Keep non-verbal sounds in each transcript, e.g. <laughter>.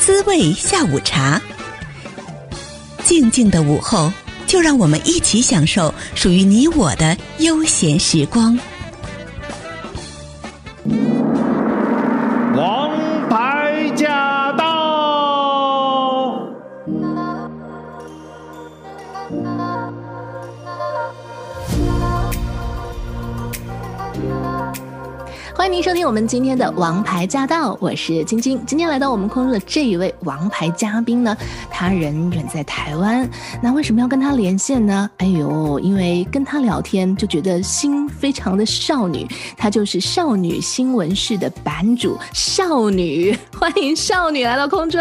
滋味下午茶。静静的午后，就让我们一起享受属于你我的悠闲时光。欢迎收听我们今天的《王牌驾到》，我是晶晶。今天来到我们空中的这一位王牌嘉宾呢，他人远在台湾。那为什么要跟他连线呢？哎呦，因为跟他聊天就觉得心非常的少女。她就是少女新闻室的版主少女，欢迎少女来到空中。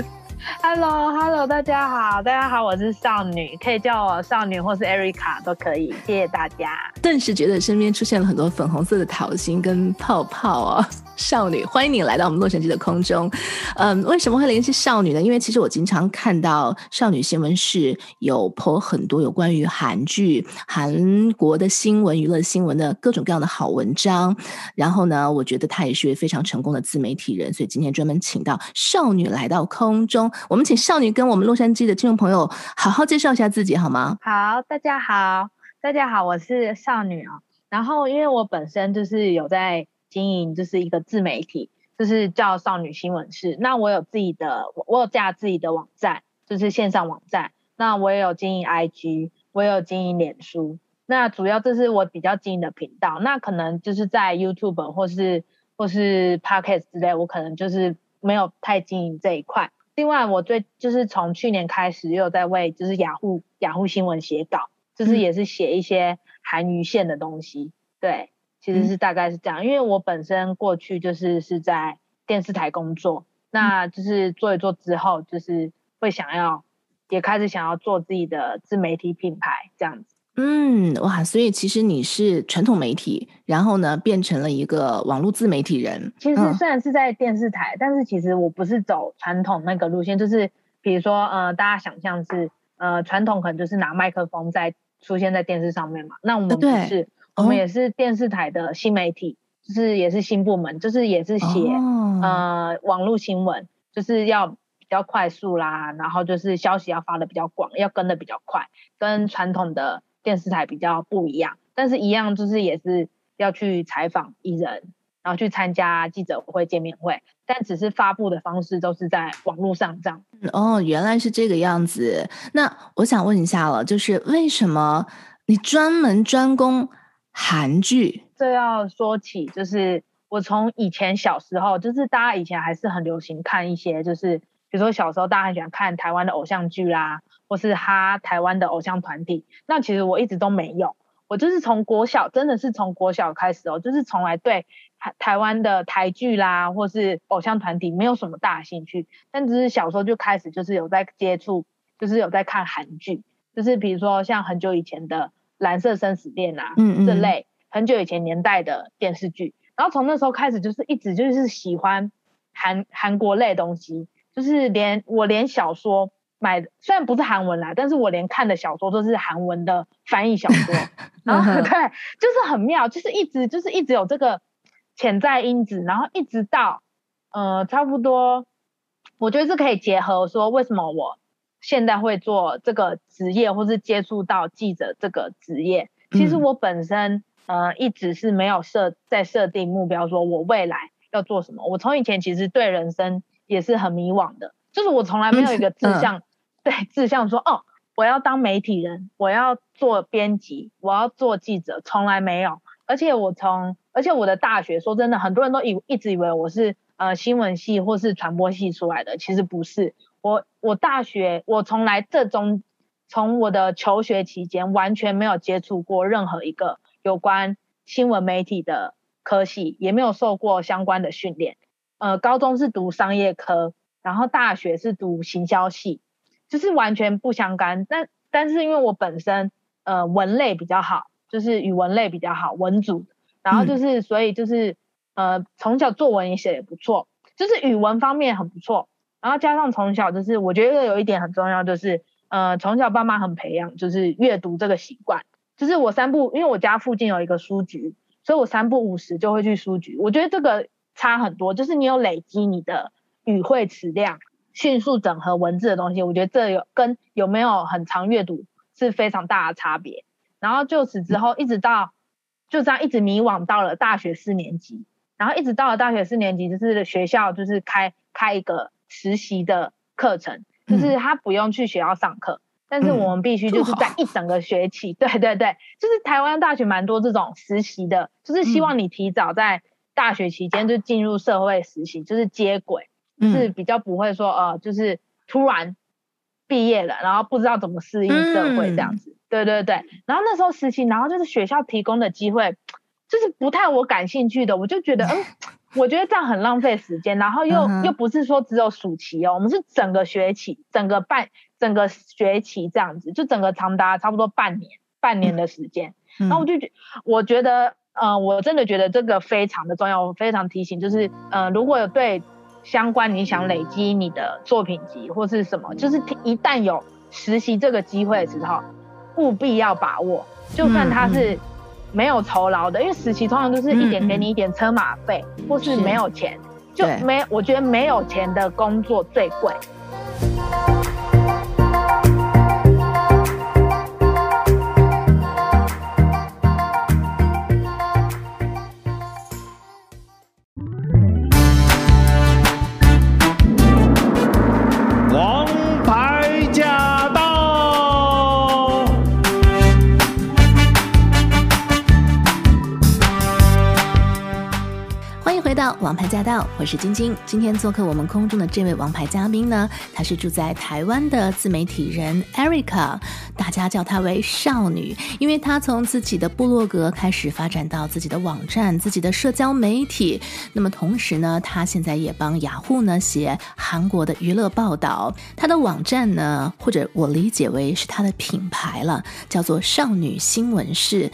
<laughs> Hello，Hello，大家好，大家好，我是少女，可以叫我少女或是 Erica 都可以，谢谢大家。顿时觉得身边出现了很多粉红色的桃心跟泡泡啊。<laughs> 少女，欢迎你来到我们洛杉矶的空中。嗯，为什么会联系少女呢？因为其实我经常看到少女新闻室有 po 很多有关于韩剧、韩国的新闻、娱乐新闻的各种各样的好文章。然后呢，我觉得她也是一位非常成功的自媒体人，所以今天专门请到少女来到空中。我们请少女跟我们洛杉矶的听众朋友好好介绍一下自己好吗？好，大家好，大家好，我是少女哦。然后，因为我本身就是有在。经营就是一个自媒体，就是叫少女新闻室。那我有自己的，我有架自己的网站，就是线上网站。那我也有经营 IG，我也有经营脸书。那主要这是我比较经营的频道。那可能就是在 YouTube 或是或是 Podcast 之类，我可能就是没有太经营这一块。另外，我最就是从去年开始又有在为就是雅虎雅虎新闻写稿，就是也是写一些韩娱线的东西。对。其实是大概是这样，因为我本身过去就是是在电视台工作，那就是做一做之后，就是会想要也开始想要做自己的自媒体品牌这样子。嗯，哇，所以其实你是传统媒体，然后呢变成了一个网络自媒体人。其实虽然是在电视台，嗯、但是其实我不是走传统那个路线，就是比如说呃，大家想象是呃传统可能就是拿麦克风在出现在电视上面嘛，那我们不是。对我们也是电视台的新媒体，就是也是新部门，就是也是写、oh. 呃网络新闻，就是要比较快速啦，然后就是消息要发的比较广，要跟的比较快，跟传统的电视台比较不一样，但是一样就是也是要去采访艺人，然后去参加记者会、见面会，但只是发布的方式都是在网络上这样。哦，原来是这个样子。那我想问一下了，就是为什么你专门专攻？韩剧，这要说起，就是我从以前小时候，就是大家以前还是很流行看一些，就是比如说小时候大家很喜欢看台湾的偶像剧啦，或是哈台湾的偶像团体。那其实我一直都没有，我就是从国小，真的是从国小开始哦，就是从来对台台湾的台剧啦，或是偶像团体没有什么大兴趣，但只是小时候就开始就是有在接触，就是有在看韩剧，就是比如说像很久以前的。蓝色生死恋啊，嗯嗯，这类很久以前年代的电视剧，然后从那时候开始就是一直就是喜欢韩韩国类东西，就是连我连小说买的虽然不是韩文啦，但是我连看的小说都是韩文的翻译小说，<laughs> 然后对，就是很妙，就是一直就是一直有这个潜在因子，然后一直到呃差不多，我觉得是可以结合说为什么我。现在会做这个职业，或是接触到记者这个职业，其实我本身呃一直是没有设在设定目标，说我未来要做什么。我从以前其实对人生也是很迷惘的，就是我从来没有一个志向，对志向说哦，我要当媒体人，我要做编辑，我要做记者，从来没有。而且我从，而且我的大学，说真的，很多人都以一直以为我是呃新闻系或是传播系出来的，其实不是。我我大学我从来这中从我的求学期间完全没有接触过任何一个有关新闻媒体的科系，也没有受过相关的训练。呃，高中是读商业科，然后大学是读行销系，就是完全不相干。但但是因为我本身呃文类比较好，就是语文类比较好，文组，然后就是所以就是呃从小作文也写也不错，就是语文方面很不错。然后加上从小就是，我觉得有一点很重要，就是呃，从小爸妈很培养，就是阅读这个习惯。就是我三不，因为我家附近有一个书局，所以我三不五十就会去书局。我觉得这个差很多，就是你有累积你的语汇词量、迅速整合文字的东西，我觉得这有跟有没有很长阅读是非常大的差别。然后就此之后，一直到就这样一直迷惘到了大学四年级，然后一直到了大学四年级，就是学校就是开开一个实习的课程，就是他不用去学校上课。但是我们必须就是在一整个学期，<laughs> 嗯、对对对，就是台湾大学蛮多这种实习的，就是希望你提早在大学期间就进入社会实习，就是接轨，就是比较不会说呃，就是突然毕业了，然后不知道怎么适应社会这样子，对对对。然后那时候实习，然后就是学校提供的机会，就是不太我感兴趣的，我就觉得嗯。<laughs> 我觉得这样很浪费时间，然后又、uh. 又不是说只有暑期哦，我们是整个学期、整个半、整个学期这样子，就整个长达差不多半年、半年的时间。Uh. 然后我就觉，我觉得，呃，我真的觉得这个非常的重要，我非常提醒，就是，呃，如果有对相关你想累积你的作品集或是什么，就是一旦有实习这个机会的时候，务必要把握，就算他是。Uh. 没有酬劳的，因为实习通常都是一点给你一点车马费，或是没有钱，就没我觉得没有钱的工作最贵。王牌驾到，我是晶晶。今天做客我们空中的这位王牌嘉宾呢，她是住在台湾的自媒体人 Erica，大家叫她为少女，因为她从自己的部落格开始发展到自己的网站、自己的社交媒体。那么同时呢，她现在也帮雅虎呢写韩国的娱乐报道。她的网站呢，或者我理解为是她的品牌了，叫做少女新闻室。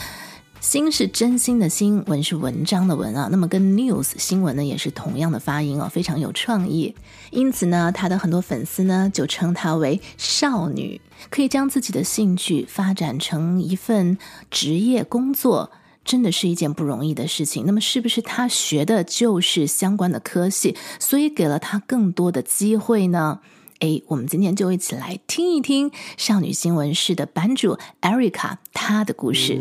心是真心的心，文是文章的文啊，那么跟 news 新闻呢也是同样的发音哦，非常有创意。因此呢，他的很多粉丝呢就称她为少女，可以将自己的兴趣发展成一份职业工作，真的是一件不容易的事情。那么，是不是他学的就是相关的科系，所以给了他更多的机会呢？诶，我们今天就一起来听一听少女新闻室的版主 Erica 她的故事。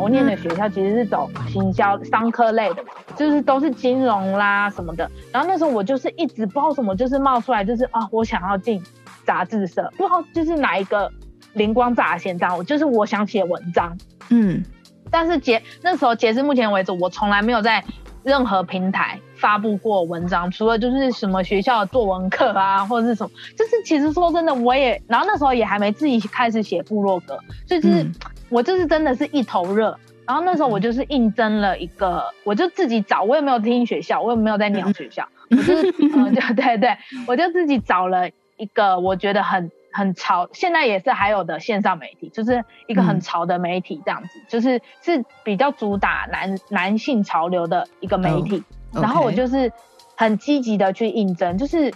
我念的学校其实是走行销商科类的，就是都是金融啦什么的。然后那时候我就是一直不知道什么，就是冒出来就是啊，我想要进杂志社，不知道就是哪一个灵光乍现这样，我就是我想写文章，嗯。但是截那时候截至目前为止，我从来没有在任何平台发布过文章，除了就是什么学校的作文课啊，或者是什么，就是其实说真的，我也然后那时候也还没自己开始写部落格，所以就是、嗯、我就是真的是一头热。然后那时候我就是应征了一个，我就自己找，我也没有听学校，我也没有在鸟学校，我就是 <laughs> 嗯，就对对，我就自己找了一个我觉得很。很潮，现在也是还有的线上媒体，就是一个很潮的媒体，这样子，嗯、就是是比较主打男男性潮流的一个媒体。Oh. 然后我就是很积极的去应征，就是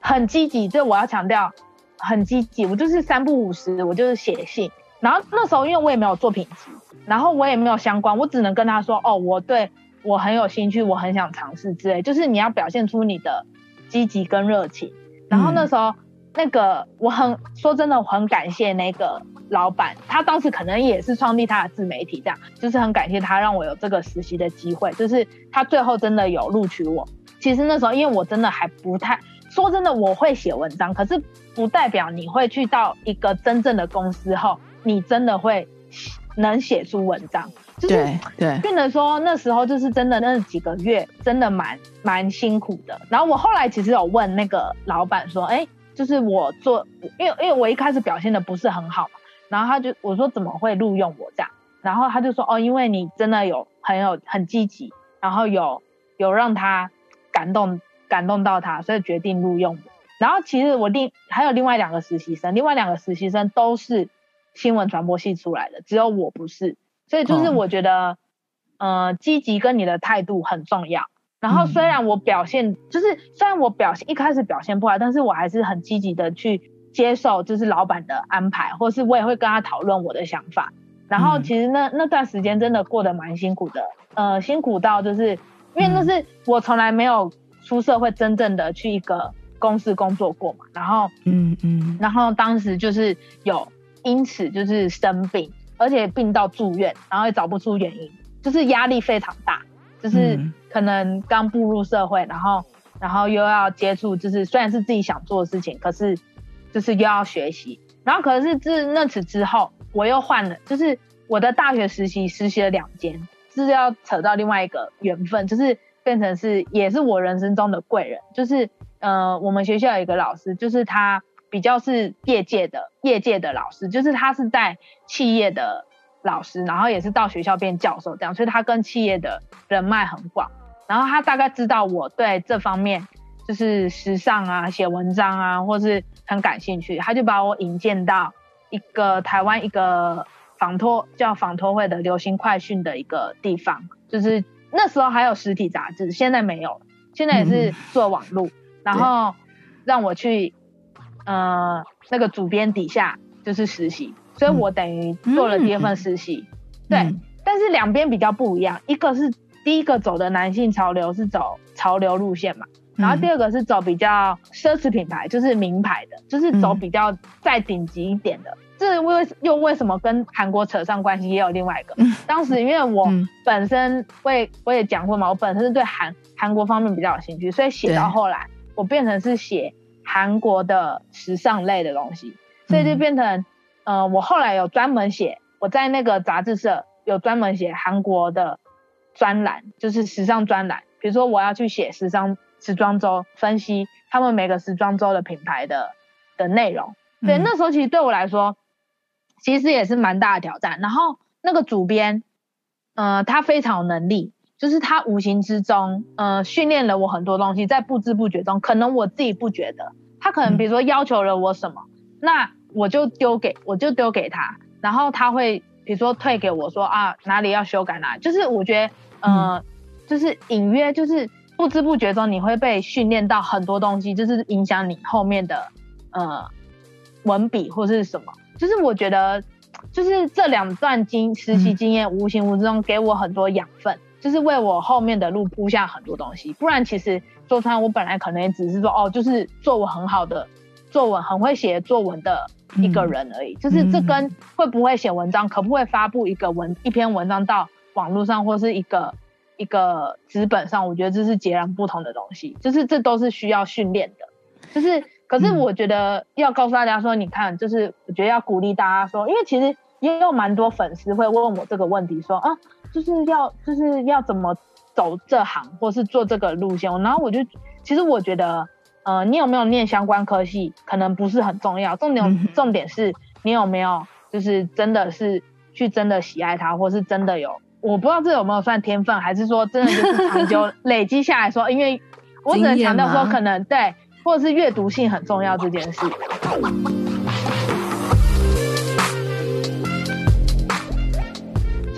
很积极，这我要强调，很积极。我就是三不五时，我就是写信。然后那时候因为我也没有作品集，然后我也没有相关，我只能跟他说，哦，我对我很有兴趣，我很想尝试之类。就是你要表现出你的积极跟热情。然后那时候。嗯那个我很说真的，我很感谢那个老板，他当时可能也是创立他的自媒体，这样就是很感谢他让我有这个实习的机会，就是他最后真的有录取我。其实那时候因为我真的还不太说真的，我会写文章，可是不代表你会去到一个真正的公司后，你真的会能写出文章。就是对，对，变得说那时候就是真的那几个月真的蛮蛮辛苦的。然后我后来其实有问那个老板说，哎。就是我做，因为因为我一开始表现的不是很好嘛，然后他就我说怎么会录用我这样，然后他就说哦，因为你真的有很有很积极，然后有有让他感动感动到他，所以决定录用我。然后其实我另还有另外两个实习生，另外两个实习生都是新闻传播系出来的，只有我不是，所以就是我觉得，嗯、呃，积极跟你的态度很重要。然后虽然我表现、嗯、就是虽然我表现一开始表现不好，但是我还是很积极的去接受，就是老板的安排，或是我也会跟他讨论我的想法。然后其实那那段时间真的过得蛮辛苦的，呃，辛苦到就是因为那是我从来没有出社会真正的去一个公司工作过嘛，然后嗯嗯，然后当时就是有因此就是生病，而且病到住院，然后也找不出原因，就是压力非常大，就是可能刚步入社会，然后然后又要接触，就是虽然是自己想做的事情，可是就是又要学习，然后可是自那次之后。我又换了，就是我的大学实习实习了两间，就是要扯到另外一个缘分，就是变成是也是我人生中的贵人，就是呃我们学校有一个老师，就是他比较是业界的业界的老师，就是他是在企业的老师，然后也是到学校变教授这样，所以他跟企业的人脉很广，然后他大概知道我对这方面就是时尚啊、写文章啊，或是很感兴趣，他就把我引荐到。一个台湾一个仿托叫仿托会的流行快讯的一个地方，就是那时候还有实体杂志，现在没有，现在也是做网络，然后让我去呃那个主编底下就是实习，所以我等于做了第二份实习，嗯、对，嗯、但是两边比较不一样，一个是第一个走的男性潮流是走潮流路线嘛。然后第二个是走比较奢侈品牌，就是名牌的，就是走比较再顶级一点的。这为又为什么跟韩国扯上关系？也有另外一个，当时因为我本身我也我也讲过嘛，我本身是对韩韩国方面比较有兴趣，所以写到后来我变成是写韩国的时尚类的东西，所以就变成呃我后来有专门写，我在那个杂志社有专门写韩国的专栏，就是时尚专栏，比如说我要去写时尚。时装周分析他们每个时装周的品牌的的内容，对，嗯、那时候其实对我来说，其实也是蛮大的挑战。然后那个主编，呃，他非常有能力，就是他无形之中，呃，训练了我很多东西，在不知不觉中，可能我自己不觉得，他可能比如说要求了我什么，嗯、那我就丢给我就丢给他，然后他会比如说退给我说啊哪里要修改哪里，就是我觉得，呃，嗯、就是隐约就是。不知不觉中，你会被训练到很多东西，就是影响你后面的呃文笔或是什么。就是我觉得，就是这两段经实习经验，无形无之中给我很多养分，嗯、就是为我后面的路铺下很多东西。不然，其实说穿，我本来可能也只是说，哦，就是做我很好的作文，很会写作文的一个人而已。嗯、就是这跟会不会写文章，可不可以发布一个文一篇文章到网络上，或是一个。一个纸本上，我觉得这是截然不同的东西，就是这都是需要训练的，就是可是我觉得要告诉大家说，你看，就是我觉得要鼓励大家说，因为其实也有蛮多粉丝会问我这个问题，说啊，就是要就是要怎么走这行，或是做这个路线，然后我就其实我觉得，呃，你有没有念相关科系，可能不是很重要，重点重点是你有没有就是真的是去真的喜爱它，或是真的有。我不知道这有没有算天分，还是说真的就是长久累积下来说，因为我只能强调说可能对，或者是阅读性很重要这件事。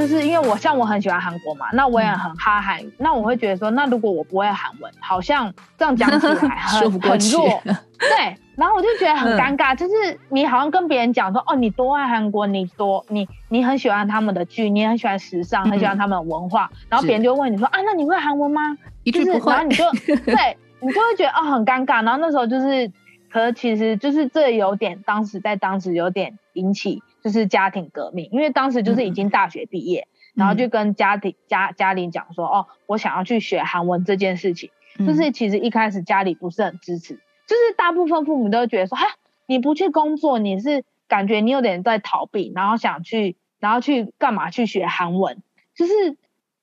就是因为我像我很喜欢韩国嘛，那我也很哈韩语，嗯、那我会觉得说，那如果我不会韩文，好像这样讲起来 <laughs> 很很弱，对。然后我就觉得很尴尬，嗯、就是你好像跟别人讲说，哦，你多爱韩国，你多你你很喜欢他们的剧，你很喜欢时尚，很喜欢他们的文化，嗯、然后别人就问你说，啊，那你会韩文吗？一句不会，就是然后你就 <laughs> 对，你就会觉得哦很尴尬。然后那时候就是，可是其实就是这有点，当时在当时有点引起就是家庭革命，因为当时就是已经大学毕业，嗯、然后就跟家庭家家里讲说，哦，我想要去学韩文这件事情，嗯、就是其实一开始家里不是很支持。就是大部分父母都会觉得说，哈，你不去工作，你是感觉你有点在逃避，然后想去，然后去干嘛去学韩文？就是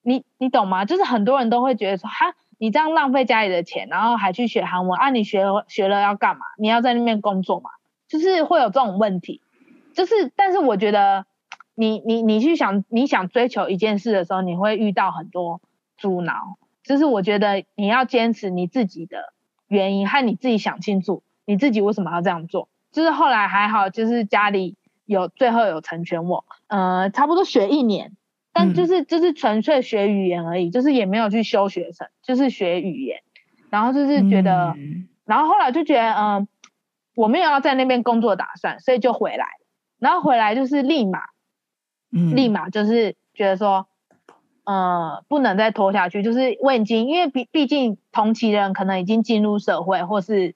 你你懂吗？就是很多人都会觉得说，哈，你这样浪费家里的钱，然后还去学韩文啊？你学学了要干嘛？你要在那边工作嘛？就是会有这种问题。就是，但是我觉得你你你去想你想追求一件事的时候，你会遇到很多阻挠。就是我觉得你要坚持你自己的。原因和你自己想清楚，你自己为什么要这样做？就是后来还好，就是家里有最后有成全我，呃，差不多学一年，但就是就是纯粹学语言而已，就是也没有去修学成，就是学语言，然后就是觉得，嗯、然后后来就觉得，嗯、呃，我没有要在那边工作打算，所以就回来，然后回来就是立马嗯，立马就是觉得说，呃，不能再拖下去。就是我已经，因为毕毕竟同期人可能已经进入社会，或是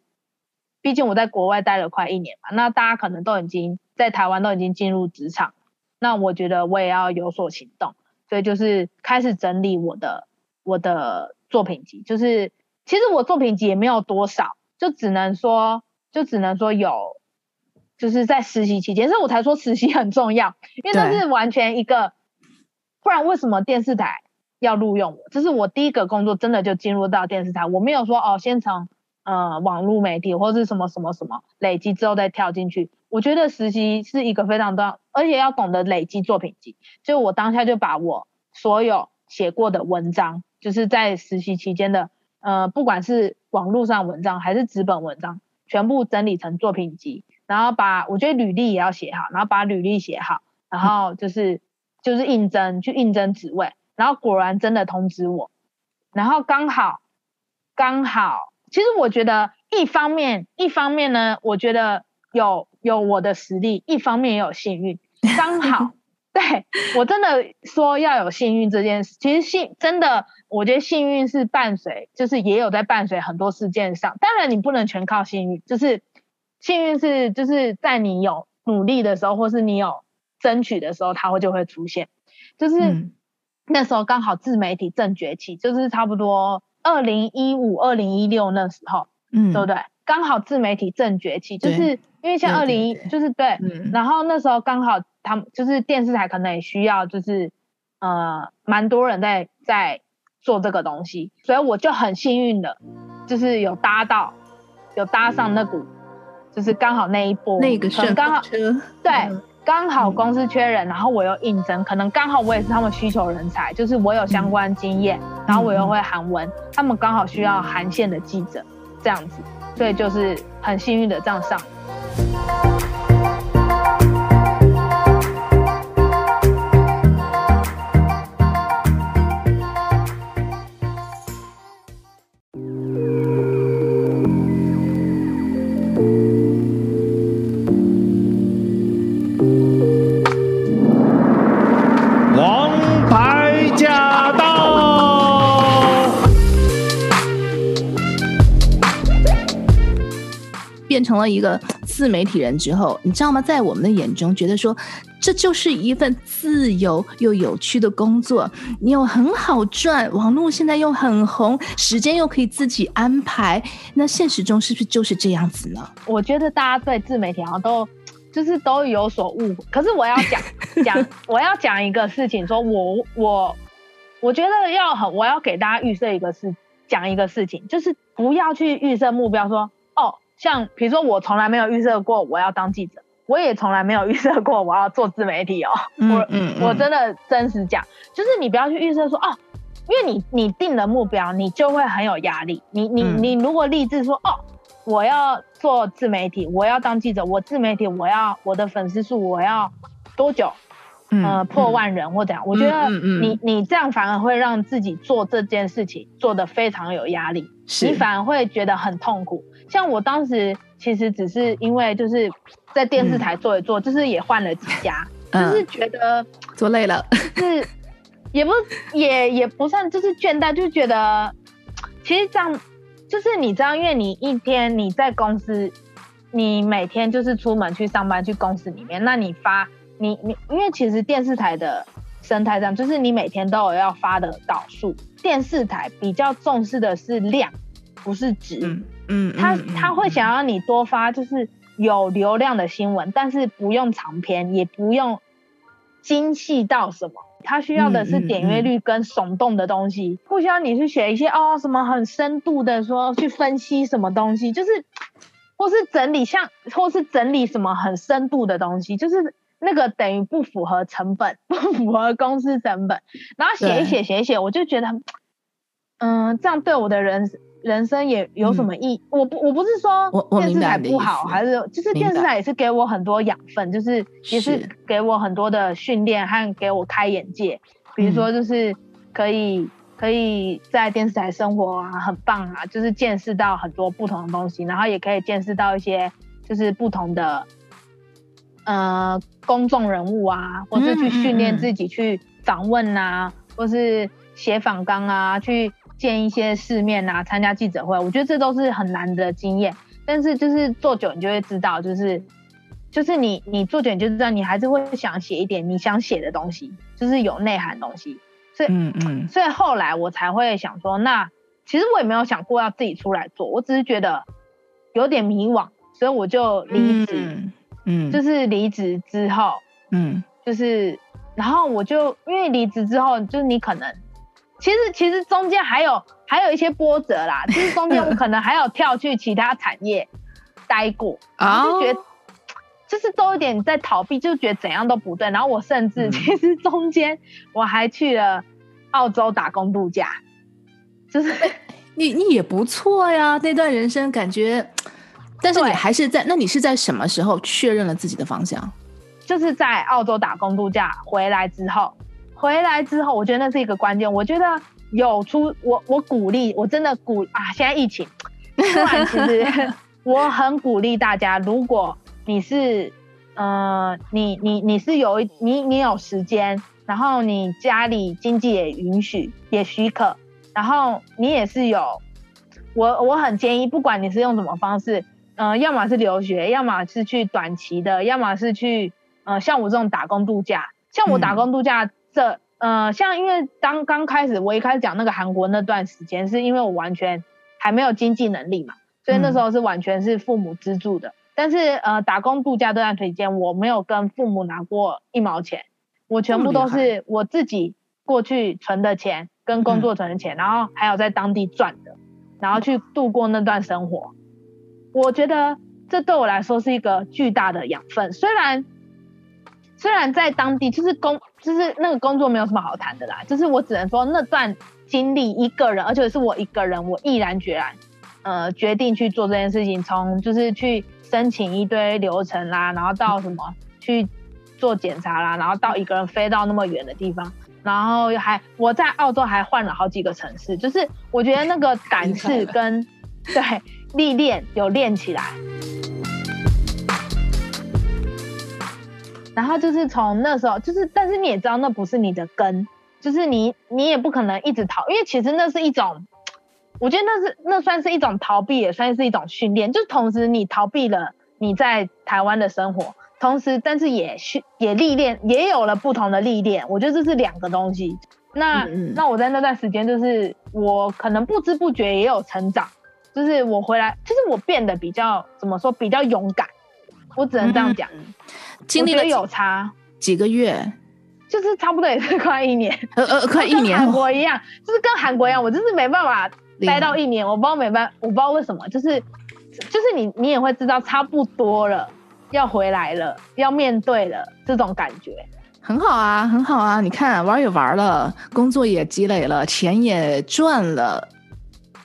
毕竟我在国外待了快一年嘛，那大家可能都已经在台湾都已经进入职场，那我觉得我也要有所行动，所以就是开始整理我的我的作品集。就是其实我作品集也没有多少，就只能说就只能说有。就是在实习期间，所以我才说实习很重要，因为这是完全一个，不然为什么电视台要录用我？这是我第一个工作，真的就进入到电视台，我没有说哦，先从呃网络媒体或是什么什么什么累积之后再跳进去。我觉得实习是一个非常重要，而且要懂得累积作品集。就我当下就把我所有写过的文章，就是在实习期间的呃，不管是网络上文章还是纸本文章，全部整理成作品集。然后把我觉得履历也要写好，然后把履历写好，然后就是就是应征去应征职位，然后果然真的通知我，然后刚好刚好，其实我觉得一方面一方面呢，我觉得有有我的实力，一方面也有幸运，刚好 <laughs> 对我真的说要有幸运这件事，其实幸真的我觉得幸运是伴随，就是也有在伴随很多事件上，当然你不能全靠幸运，就是。幸运是就是在你有努力的时候，或是你有争取的时候，它会就会出现。就是那时候刚好自媒体正崛起，就是差不多二零一五、二零一六那时候，嗯，对不对？刚好自媒体正崛起，就是因为像二零一，就是对，然后那时候刚好他们就是电视台可能也需要，就是呃，蛮多人在在做这个东西，所以我就很幸运的，就是有搭到，有搭上那股。就是刚好那一波，那个是刚好对，刚好公司缺人，然后我又应征，可能刚好我也是他们需求人才，就是我有相关经验，然后我又会韩文，他们刚好需要韩线的记者这样子，所以就是很幸运的这样上。成了一个自媒体人之后，你知道吗？在我们的眼中，觉得说这就是一份自由又有趣的工作。你又很好赚，网络现在又很红，时间又可以自己安排。那现实中是不是就是这样子呢？我觉得大家对自媒体好像都就是都有所误会。可是我要讲讲，<laughs> 我要讲一个事情，说我我我觉得要很，我要给大家预设一个事，讲一个事情，就是不要去预设目标，说哦。像比如说，我从来没有预设过我要当记者，我也从来没有预设过我要做自媒体哦。嗯、我嗯，我真的真实讲，就是你不要去预设说哦，因为你你定了目标，你就会很有压力。你你你如果立志说哦，我要做自媒体，我要当记者，我自媒体我要我的粉丝数我要多久？呃，破万人或怎样？我觉得你你这样反而会让自己做这件事情做得非常有压力，你反而会觉得很痛苦。像我当时其实只是因为就是在电视台做一做，嗯、就是也换了几家，嗯、就是觉得做累了，是也不也也不算就是倦怠，就觉得其实这样就是你知道，因为你一天你在公司，你每天就是出门去上班去公司里面，那你发你你因为其实电视台的生态上就是你每天都有要发的导数，电视台比较重视的是量，不是值。嗯嗯，他他会想要你多发，就是有流量的新闻，但是不用长篇，也不用精细到什么。他需要的是点阅率跟耸动的东西，不需要你去写一些哦什么很深度的说去分析什么东西，就是或是整理像或是整理什么很深度的东西，就是那个等于不符合成本，<laughs> 不符合公司成本。然后写一写写一写，我就觉得，嗯，这样对我的人。人生也有什么意义？嗯、我不我不是说电视台不好，还是就是电视台也是给我很多养分，就是也是给我很多的训练和给我开眼界。比如说，就是可以可以在电视台生活啊，很棒啊，就是见识到很多不同的东西，然后也可以见识到一些就是不同的呃公众人物啊，或是去训练自己去访问啊，或是写访纲啊，去见一些世面啊，参加记者会，我觉得这都是很难的经验。但是就是做久，你就会知道，就是就是你你做久，你就知道，你还是会想写一点你想写的东西，就是有内涵的东西。所以嗯嗯，所以后来我才会想说，那其实我也没有想过要自己出来做，我只是觉得有点迷惘，所以我就离职。嗯嗯，就是离职之后，嗯，就是，然后我就因为离职之后，就是你可能，其实其实中间还有还有一些波折啦，<laughs> 就是中间我可能还有跳去其他产业待过，然后就觉得就是都有点在逃避，就觉得怎样都不对。然后我甚至其实中间我还去了澳洲打工度假，就是你你也不错呀，那段人生感觉。<laughs> 但是你还是在，那你是在什么时候确认了自己的方向？就是在澳洲打工度假回来之后，回来之后，我觉得那是一个关键。我觉得有出我，我鼓励，我真的鼓啊！现在疫情，突然其实 <laughs> 我很鼓励大家，如果你是呃，你你你是有一你你有时间，然后你家里经济也允许也许可，然后你也是有，我我很建议，不管你是用什么方式。呃，要么是留学，要么是去短期的，要么是去呃，像我这种打工度假。像我打工度假这，嗯、呃，像因为当刚开始我一开始讲那个韩国那段时间，是因为我完全还没有经济能力嘛，所以那时候是完全是父母资助的。嗯、但是呃，打工度假这段时间，我没有跟父母拿过一毛钱，我全部都是我自己过去存的钱，跟工作存的钱，嗯、然后还有在当地赚的，然后去度过那段生活。我觉得这对我来说是一个巨大的养分。虽然虽然在当地就是工就是那个工作没有什么好谈的啦，就是我只能说那段经历一个人，而且是我一个人，我毅然决然呃决定去做这件事情，从就是去申请一堆流程啦，然后到什么去做检查啦，然后到一个人飞到那么远的地方，然后还我在澳洲还换了好几个城市，就是我觉得那个胆识跟对。历练有练起来，然后就是从那时候，就是但是你也知道那不是你的根，就是你你也不可能一直逃，因为其实那是一种，我觉得那是那算是一种逃避，也算是一种训练，就同时你逃避了你在台湾的生活，同时但是也训也历练，也有了不同的历练，我觉得这是两个东西。那那我在那段时间，就是我可能不知不觉也有成长。就是我回来，就是我变得比较怎么说，比较勇敢，我只能这样讲。嗯、经历了有差几个月，就是差不多也是 <laughs> 快一年，呃呃，<laughs> 快一年。韩国一样，就是跟韩国一样，我就是没办法待到一年，我不知道没办，我不知道为什么，就是就是你你也会知道差不多了，要回来了，要面对了这种感觉，很好啊，很好啊。你看玩也玩了，工作也积累了，钱也赚了。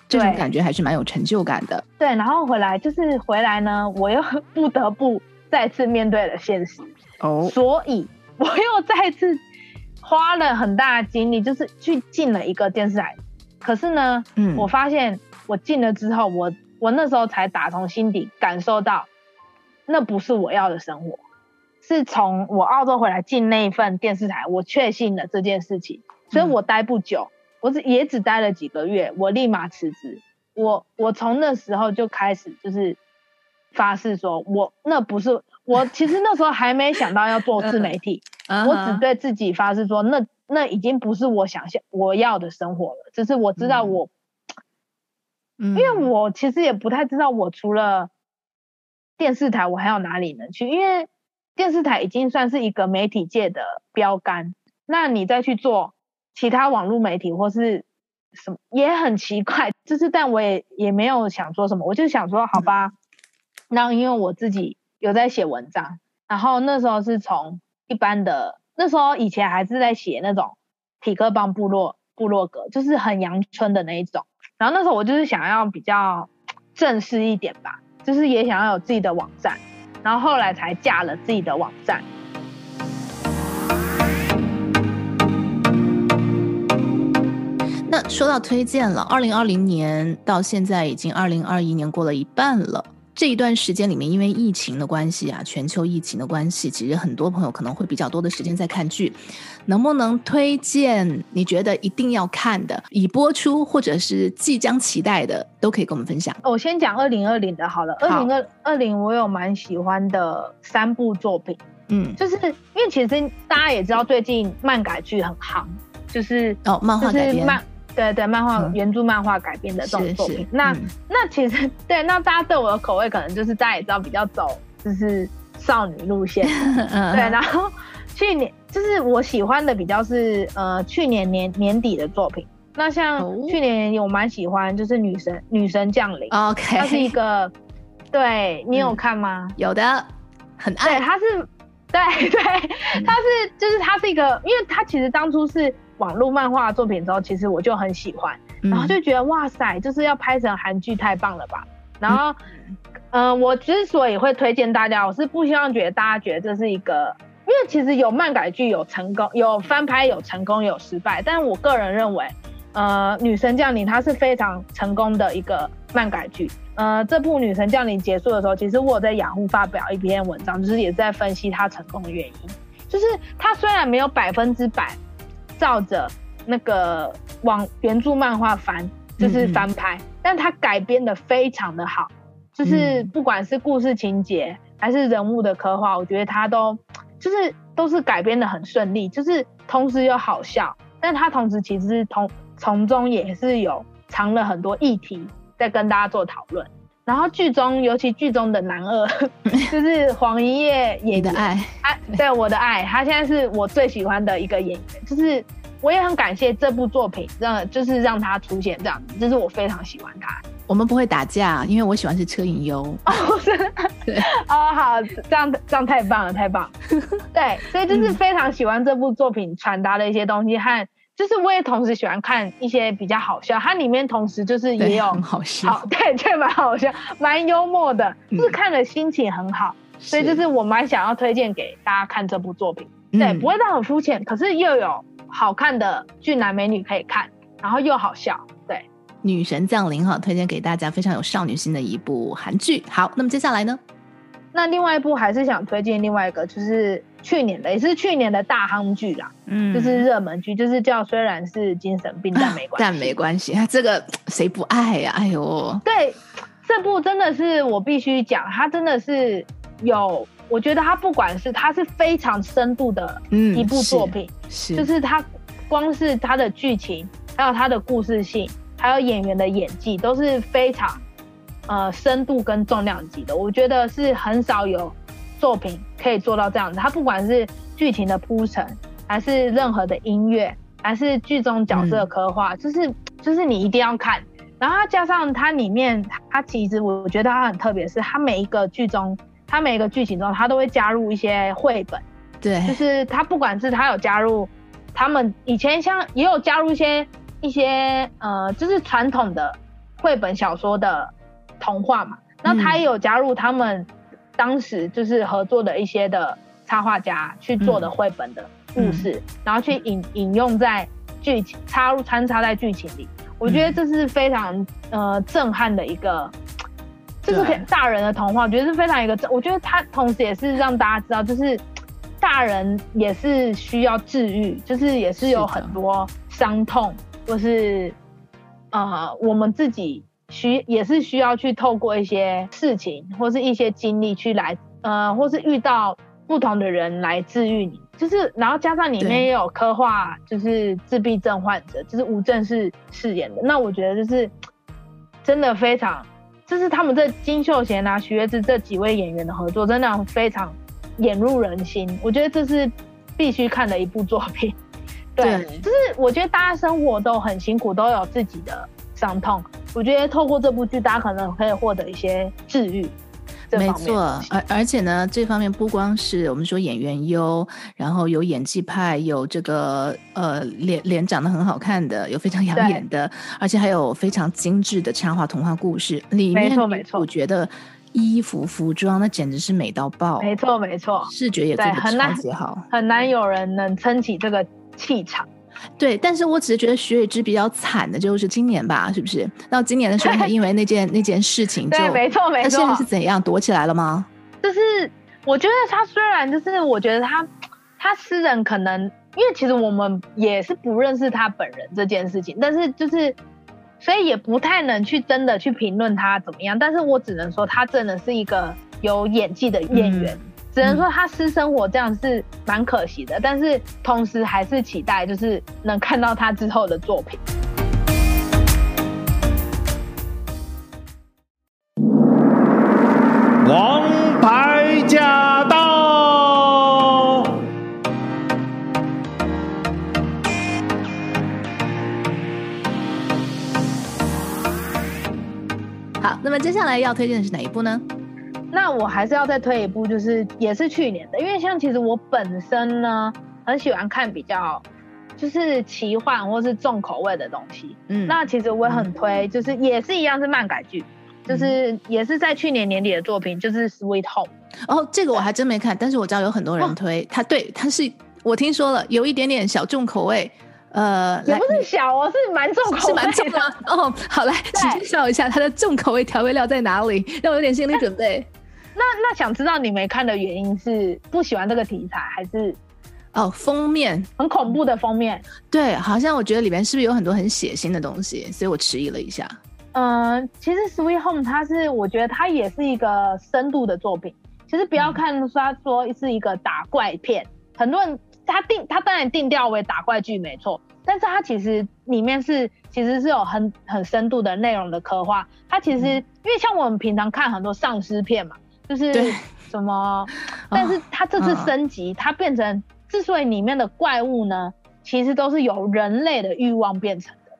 这种感觉还是蛮有成就感的。对，然后回来就是回来呢，我又 <laughs> 不得不再次面对了现实。哦，所以我又再次花了很大的精力，就是去进了一个电视台。可是呢，嗯，我发现我进了之后，我我那时候才打从心底感受到，那不是我要的生活。是从我澳洲回来进那一份电视台，我确信了这件事情，所以我待不久。嗯我只也只待了几个月，我立马辞职。我我从那时候就开始就是发誓说，我那不是我，其实那时候还没想到要做自媒体，我只对自己发誓说，那那已经不是我想象我要的生活了。只是我知道我，因为我其实也不太知道，我除了电视台，我还有哪里能去？因为电视台已经算是一个媒体界的标杆，那你再去做。其他网络媒体或是什么也很奇怪，就是但我也也没有想说什么，我就想说好吧，那因为我自己有在写文章，然后那时候是从一般的，那时候以前还是在写那种痞客邦部落部落格，就是很阳春的那一种，然后那时候我就是想要比较正式一点吧，就是也想要有自己的网站，然后后来才架了自己的网站。那说到推荐了，二零二零年到现在已经二零二一年过了一半了，这一段时间里面，因为疫情的关系啊，全球疫情的关系，其实很多朋友可能会比较多的时间在看剧。能不能推荐你觉得一定要看的，已播出或者是即将期待的，都可以跟我们分享。我先讲二零二零的好了，二零二二零我有蛮喜欢的三部作品，嗯，就是因为其实大家也知道最近漫改剧很夯，就是哦漫画改编，漫对对漫画、嗯、原著漫画改编的这种作品。那、嗯、那其实对，那大家对我的口味可能就是大家也知道比较走就是少女路线，<laughs> 对，然后。去年就是我喜欢的比较是呃去年年年底的作品，那像去年我蛮喜欢就是女神女神降临，OK，它是一个，对你有看吗？嗯、有的，很爱，对，它是，对对，它是就是它是一个，因为它其实当初是网络漫画作品之后，其实我就很喜欢，然后就觉得、嗯、哇塞，就是要拍成韩剧太棒了吧，然后嗯、呃，我之所以会推荐大家，我是不希望觉得大家觉得这是一个。因为其实有漫改剧有成功，有翻拍有成功有失败，但我个人认为，呃，女神降临它是非常成功的一个漫改剧。呃，这部女神降临结束的时候，其实我有在雅虎发表一篇文章，就是也在分析它成功的原因。就是它虽然没有百分之百照着那个往原著漫画翻，就是翻拍，嗯嗯，但他改编的非常的好，就是不管是故事情节还是人物的刻画，我觉得他都。就是都是改编的很顺利，就是同时又好笑，但他同时其实是从从中也是有藏了很多议题在跟大家做讨论。然后剧中，尤其剧中的男二，<laughs> 就是黄一曄演的爱，他对我的爱，他现在是我最喜欢的一个演员，就是我也很感谢这部作品让就是让他出现这样子，就是我非常喜欢他。我们不会打架，因为我喜欢是车银优。哦，是，<laughs> 对，哦，好，这样这样太棒了，太棒了。<laughs> 对，所以就是非常喜欢这部作品传达的一些东西，和就是我也同时喜欢看一些比较好笑，它里面同时就是也有很好笑，对，<laughs> 却蛮好笑，蛮幽默的，就是看了心情很好。嗯、所以就是我蛮想要推荐给大家看这部作品，对，不会到很肤浅，可是又有好看的俊男美女可以看，然后又好笑。对女神降临哈，推荐给大家非常有少女心的一部韩剧。好，那么接下来呢？那另外一部还是想推荐另外一个，就是去年的，也是去年的大夯剧啦，嗯，就是热门剧，就是叫虽然是精神病，但没关系，但没关系，这个谁不爱呀？哎呦，对，这部真的是我必须讲，它真的是有，我觉得它不管是它是非常深度的一部作品，是，就是它光是它的剧情，还有它的故事性。还有演员的演技都是非常，呃，深度跟重量级的。我觉得是很少有作品可以做到这样子。它不管是剧情的铺陈，还是任何的音乐，还是剧中角色的刻画，嗯，就是就是你一定要看。然后它加上它里面，它其实我觉得它很特别，是它每一个剧中，它每一个剧情中，它都会加入一些绘本。对，就是它不管是它有加入，他们以前像也有加入一些。一些呃，就是传统的绘本小说的童话嘛，那它也有加入他们当时就是合作的一些的插画家去做的绘本的故事，嗯、然后去引引用在剧情插入穿插在剧情里，我觉得这是非常呃震撼的一个，就是大人的童话，我觉得是非常一个，我觉得它同时也是让大家知道，就是大人也是需要治愈，就是也是有很多伤痛。或是，呃，我们自己需也是需要去透过一些事情或是一些经历去来，呃，或是遇到不同的人来治愈你。就是，然后加上里面也有刻画，就是自闭症患者，就是吴正式饰演的。那我觉得就是真的非常，就是他们这金秀贤啊、徐月之这几位演员的合作，真的非常演入人心。我觉得这是必须看的一部作品。<laughs> 对，就是我觉得大家生活都很辛苦，都有自己的伤痛。我觉得透过这部剧，大家可能可以获得一些治愈。没错，而而且呢，这方面不光是我们说演员优，然后有演技派，有这个呃脸脸长得很好看的，有非常养眼的，而且还有非常精致的插画童话故事。里面没错没错，我觉得衣服服装那简直是美到爆。没错没错，视觉也做得超级好，很难很难有人能撑起这个。气场，对，但是我只是觉得徐睿知比较惨的，就是今年吧，是不是？到今年的时候，因为那件 <laughs> 那件事情就，对，没错没错。他现在是怎样躲起来了吗？就是我觉得他虽然就是我觉得他他私人可能，因为其实我们也是不认识他本人这件事情，但是就是所以也不太能去真的去评论他怎么样。但是我只能说他真的是一个有演技的演员。嗯只能说他私生活这样是蛮可惜的，嗯，但是同时还是期待就是能看到他之后的作品。王牌驾到！好，那么接下来要推荐的是哪一部呢？那我还是要再推一部，就是也是去年的，因为像其实我本身呢很喜欢看比较就是奇幻或是重口味的东西，嗯，那其实我也很推，就是也是一样是漫改剧，就是也是在去年年底的作品，就是《Sweet Home》。哦，这个我还真没看，但是我知道有很多人推，它对它是我听说了有一点点小重口味，呃，也不是小哦，是蛮重口味，是蛮重的。哦，好来，请介绍一下它的重口味调味料在哪里，让我有点心理准备。那那想知道你没看的原因是不喜欢这个题材，还是哦封面很恐怖的封面？对，好像我觉得里面是不是有很多很血腥的东西，所以我迟疑了一下。嗯、呃，其实《Sweet Home》它是我觉得它也是一个深度的作品。其实不要看说它说是一个打怪片，嗯、很多人他定他当然定调为打怪剧没错，但是它其实里面是其实是有很很深度的内容的刻画。它其实、嗯、因为像我们平常看很多丧尸片嘛。就是什么，<laughs> 但是它这次升级，它变成之所以里面的怪物呢，其实都是由人类的欲望变成的。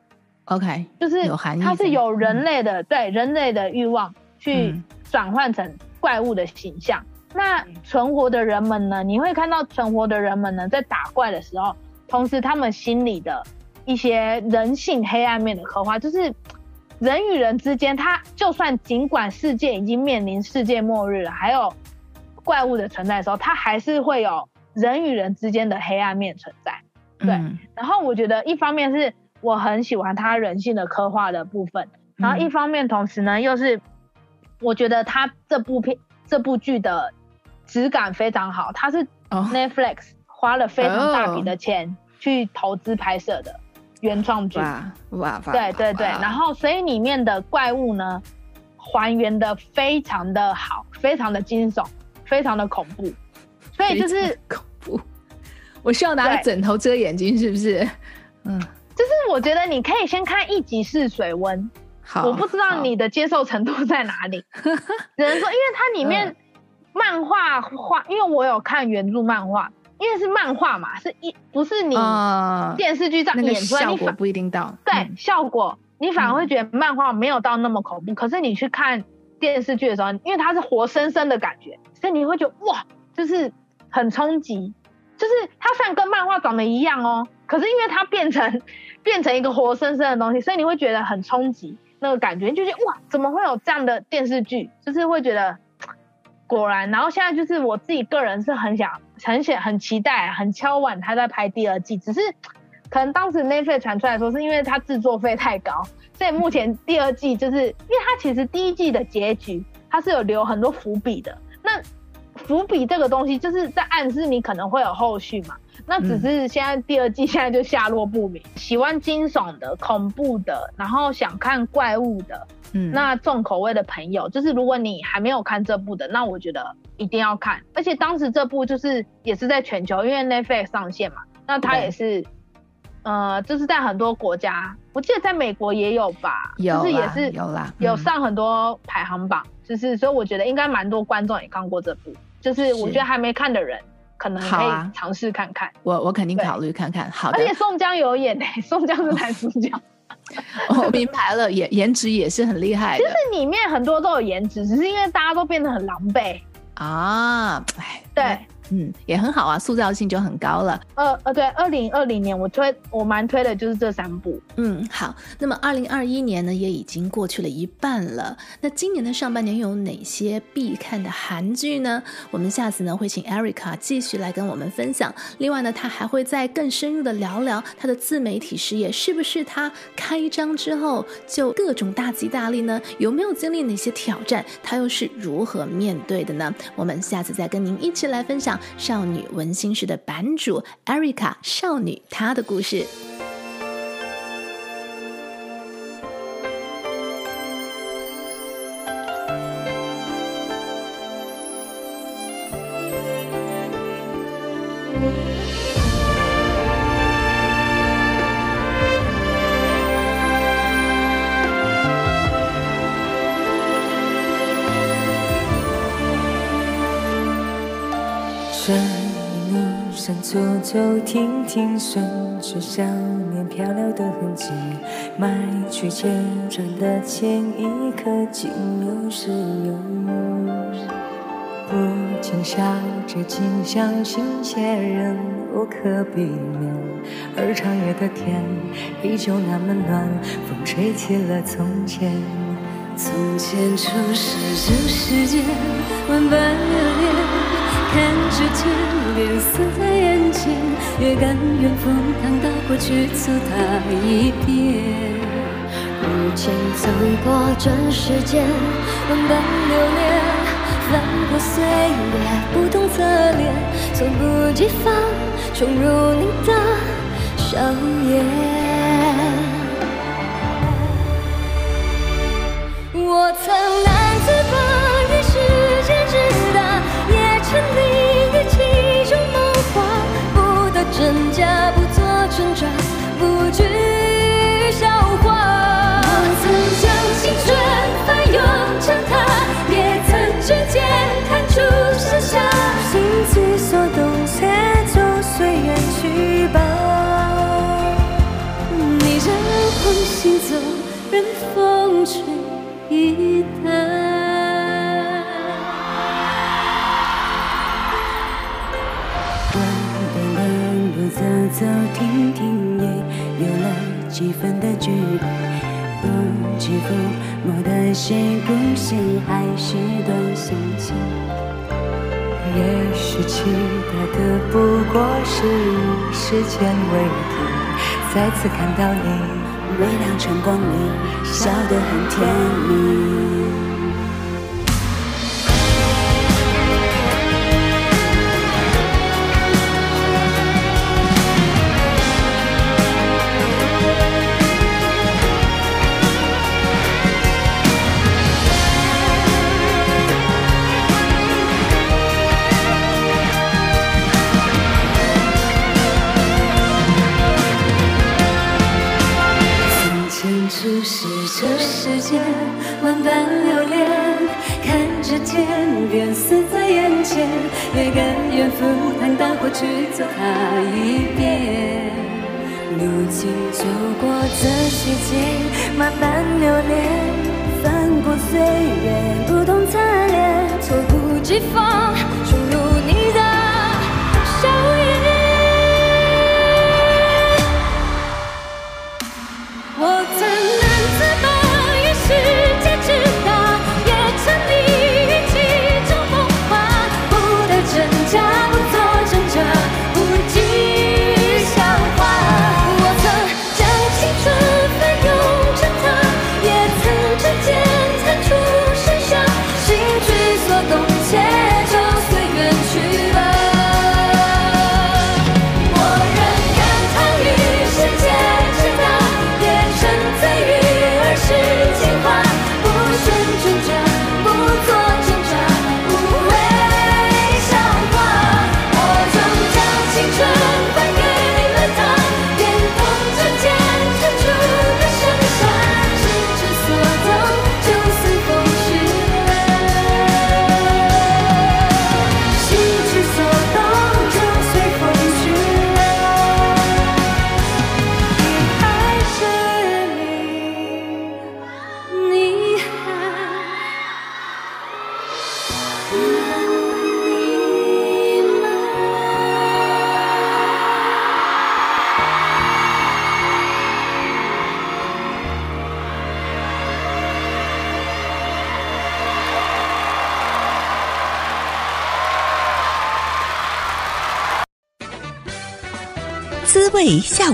OK，就是它是由人类的对人类的欲望去转换成怪物的形象。那存活的人们呢？你会看到存活的人们呢，在打怪的时候，同时他们心里的一些人性黑暗面的刻画，就是。人与人之间，他就算尽管世界已经面临世界末日了，还有怪物的存在的时候，他还是会有人与人之间的黑暗面存在。对，嗯、然后我觉得一方面是我很喜欢他人性的刻画的部分，然后一方面同时呢，又是我觉得他这部片这部剧的质感非常好，他是 Netflix 花了非常大笔的钱去投资拍摄的。原创剧，哇，对对对，然后所以里面的怪物呢，还原的非常的好，非常的惊悚，非常的恐怖，所以就是恐怖。<laughs> 我需要拿个枕头遮眼睛，是不是？嗯，就是我觉得你可以先看一集试水温。好，我不知道你的接受程度在哪里，<laughs> 只能说，因为它里面漫画画，因为我有看原著漫画。因为是漫画嘛，是一不是你电视剧这样演出来，呃那个、效果不一定到。对，嗯、效果你反而会觉得漫画没有到那么恐怖，嗯。可是你去看电视剧的时候，因为它是活生生的感觉，所以你会觉得哇，就是很冲击。就是它虽然跟漫画长得一样哦，可是因为它变成 <laughs> 变成一个活生生的东西，所以你会觉得很冲击那个感觉，你就觉得哇，怎么会有这样的电视剧？就是会觉得。果然，然后现在就是我自己个人是很想、很想、很期待、很敲碗他在拍第二季。只是可能当时 Netflix 传出来说，是因为他制作费太高，所以目前第二季就是因为他其实第一季的结局它是有留很多伏笔的。那伏笔这个东西就是在暗示你可能会有后续嘛。那只是现在第二季现在就下落不明。喜欢惊悚的、恐怖的，然后想看怪物的。嗯，那重口味的朋友，就是如果你还没有看这部的，那我觉得一定要看。而且当时这部就是也是在全球，因为 Netflix 上线嘛，那它也是，呃，就是在很多国家，我记得在美国也有吧，有就是也是有啦，有上很多排行榜，嗯、就是所以我觉得应该蛮多观众也看过这部，就是我觉得还没看的人可能可以尝试看看。啊、我我肯定考虑看看。好的，而且宋江有演诶，<laughs> 宋江是男主角。<laughs> 我明白了，颜颜值也是很厉害的。其实里面很多都有颜值，只是因为大家都变得很狼狈啊。哎，对，嗯，也很好啊，塑造性就很高了。呃呃，对，二零二零年我推我蛮推的就是这三部。嗯，好，那么二零二一年呢也已经过去了一半了。那今年的上半年有哪些必看的韩剧呢？我们下次呢会请 Erica 继续来跟我们分享。另外呢，他还会再更深入的聊聊他的自媒体事业，是不是他开张之后就各种大吉大利呢？有没有经历哪些挑战？他又是如何面对的呢？我们下次再跟您一起来分享。少女文心室的版主 Erica 少女她的故事。走走停停，顺着想念漂流的痕迹，迈去千转的前一刻，竟有始有终。不禁笑着，竟相信前人无可避免，而长夜的天依旧那么暖，风吹起了从前。从前初识这世间，万般流连，看着天边色在眼前。也甘愿赴汤蹈火去走它一遍。如今走过这世间，万般流连，翻过岁月，不同侧脸，猝不及防冲入你的笑颜。我曾挣扎，不惧笑话。我曾将青春翻涌成她，也曾指尖弹出盛夏。心之所动，且就随缘去吧。逆着风行走，任风吹一几分的距离。不知抚摸的是故事，还是段心情？也许期待的不过是时间为敌。再次看到你，微亮晨光里，笑得很甜蜜。经走过这世间，慢慢留恋翻过岁月不同侧脸，猝不及防。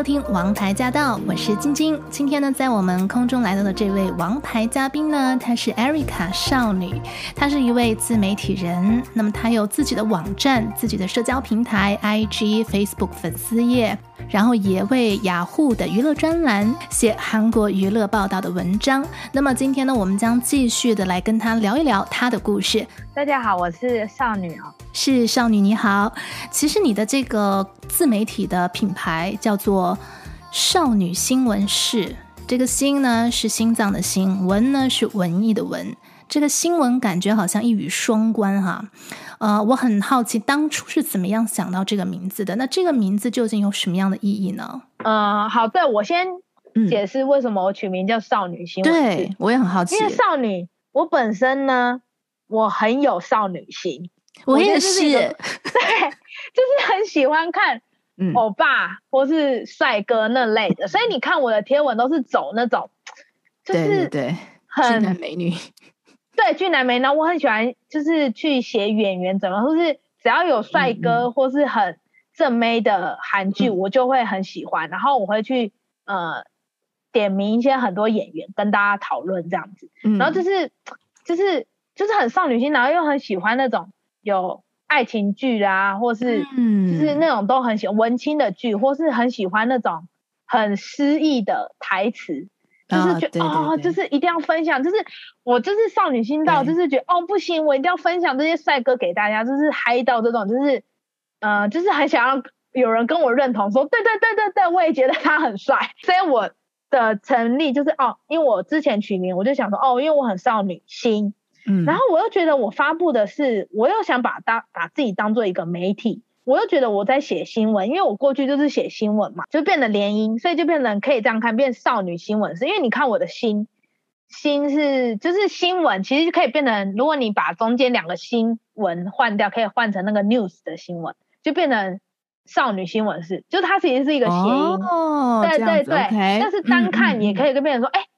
收听王牌驾到，我是晶晶。今天呢，在我们空中来到的这位王牌嘉宾呢，她是 Erica 少女，她是一位自媒体人。那么她有自己的网站、自己的社交平台 IG、Facebook 粉丝页，然后也为雅虎的娱乐专栏写韩国娱乐报道的文章。那么今天呢，我们将继续的来跟她聊一聊她的故事。大家好，我是少女哦。是少女你好，其实你的这个自媒体的品牌叫做少女新闻室，这个心呢是心脏的心，文呢是文艺的文，这个新闻感觉好像一语双关哈。呃，我很好奇当初是怎么样想到这个名字的？那这个名字究竟有什么样的意义呢？嗯、呃，好，对，我先解释为什么我取名叫少女新闻室。对，我也很好奇，因为少女，我本身呢，我很有少女心。我也是，对，就是很喜欢看欧巴或是帅哥那类的，嗯，所以你看我的贴文都是走那种，就是对很俊男美女，对俊男美女，我很喜欢，就是去写演员怎么，或是只要有帅哥或是很正妹的韩剧，我就会很喜欢，嗯，然后我会去呃点名一些很多演员跟大家讨论这样子，嗯，然后就是就是就是很少女心，然后又很喜欢那种。有爱情剧啊，或是就是那种都很喜欢文青的剧，或是很喜欢那种很诗意的台词，就是觉得哦，就是一定要分享，就是我就是少女心到，就是觉得哦不行，我一定要分享这些帅哥给大家，就是嗨到这种，就是呃，就是很想要有人跟我认同说，说对对对对对，我也觉得他很帅，所以我的成立就是哦，因为我之前取名，我就想说哦，因为我很少女心。嗯，然后我又觉得我发布的是，我又想把当把自己当做一个媒体，我又觉得我在写新闻，因为我过去就是写新闻嘛，就变得联姻，所以就变成可以这样看，变少女新闻是，因为你看我的心，心是就是新闻，其实就可以变成，如果你把中间两个新闻换掉，可以换成那个 news 的新闻，就变成少女新闻是，就它其实是一个谐音，哦，对对对，但、是单看也可以跟别人说，哎、嗯嗯，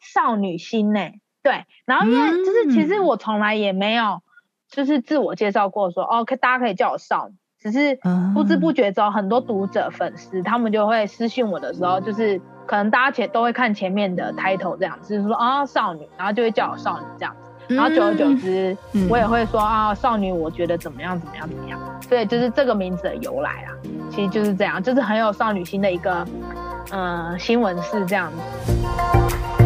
少女心呢、欸。对，然后因为就是其实。我从来也没有就是自我介绍过说，嗯、哦，可大家可以叫我少女，只是不知不觉中很多读者粉丝他们就会私信我的时候，就是可能大家前都会看前面的 title 这样子，就是说啊、哦、少女，然后就会叫我少女这样子，然后久而久之，我也会说啊、哦、少女，我觉得怎么样怎么样怎么样，所以就是这个名字的由来啊，其实就是这样，就是很有少女心的一个嗯、呃、新闻是这样子。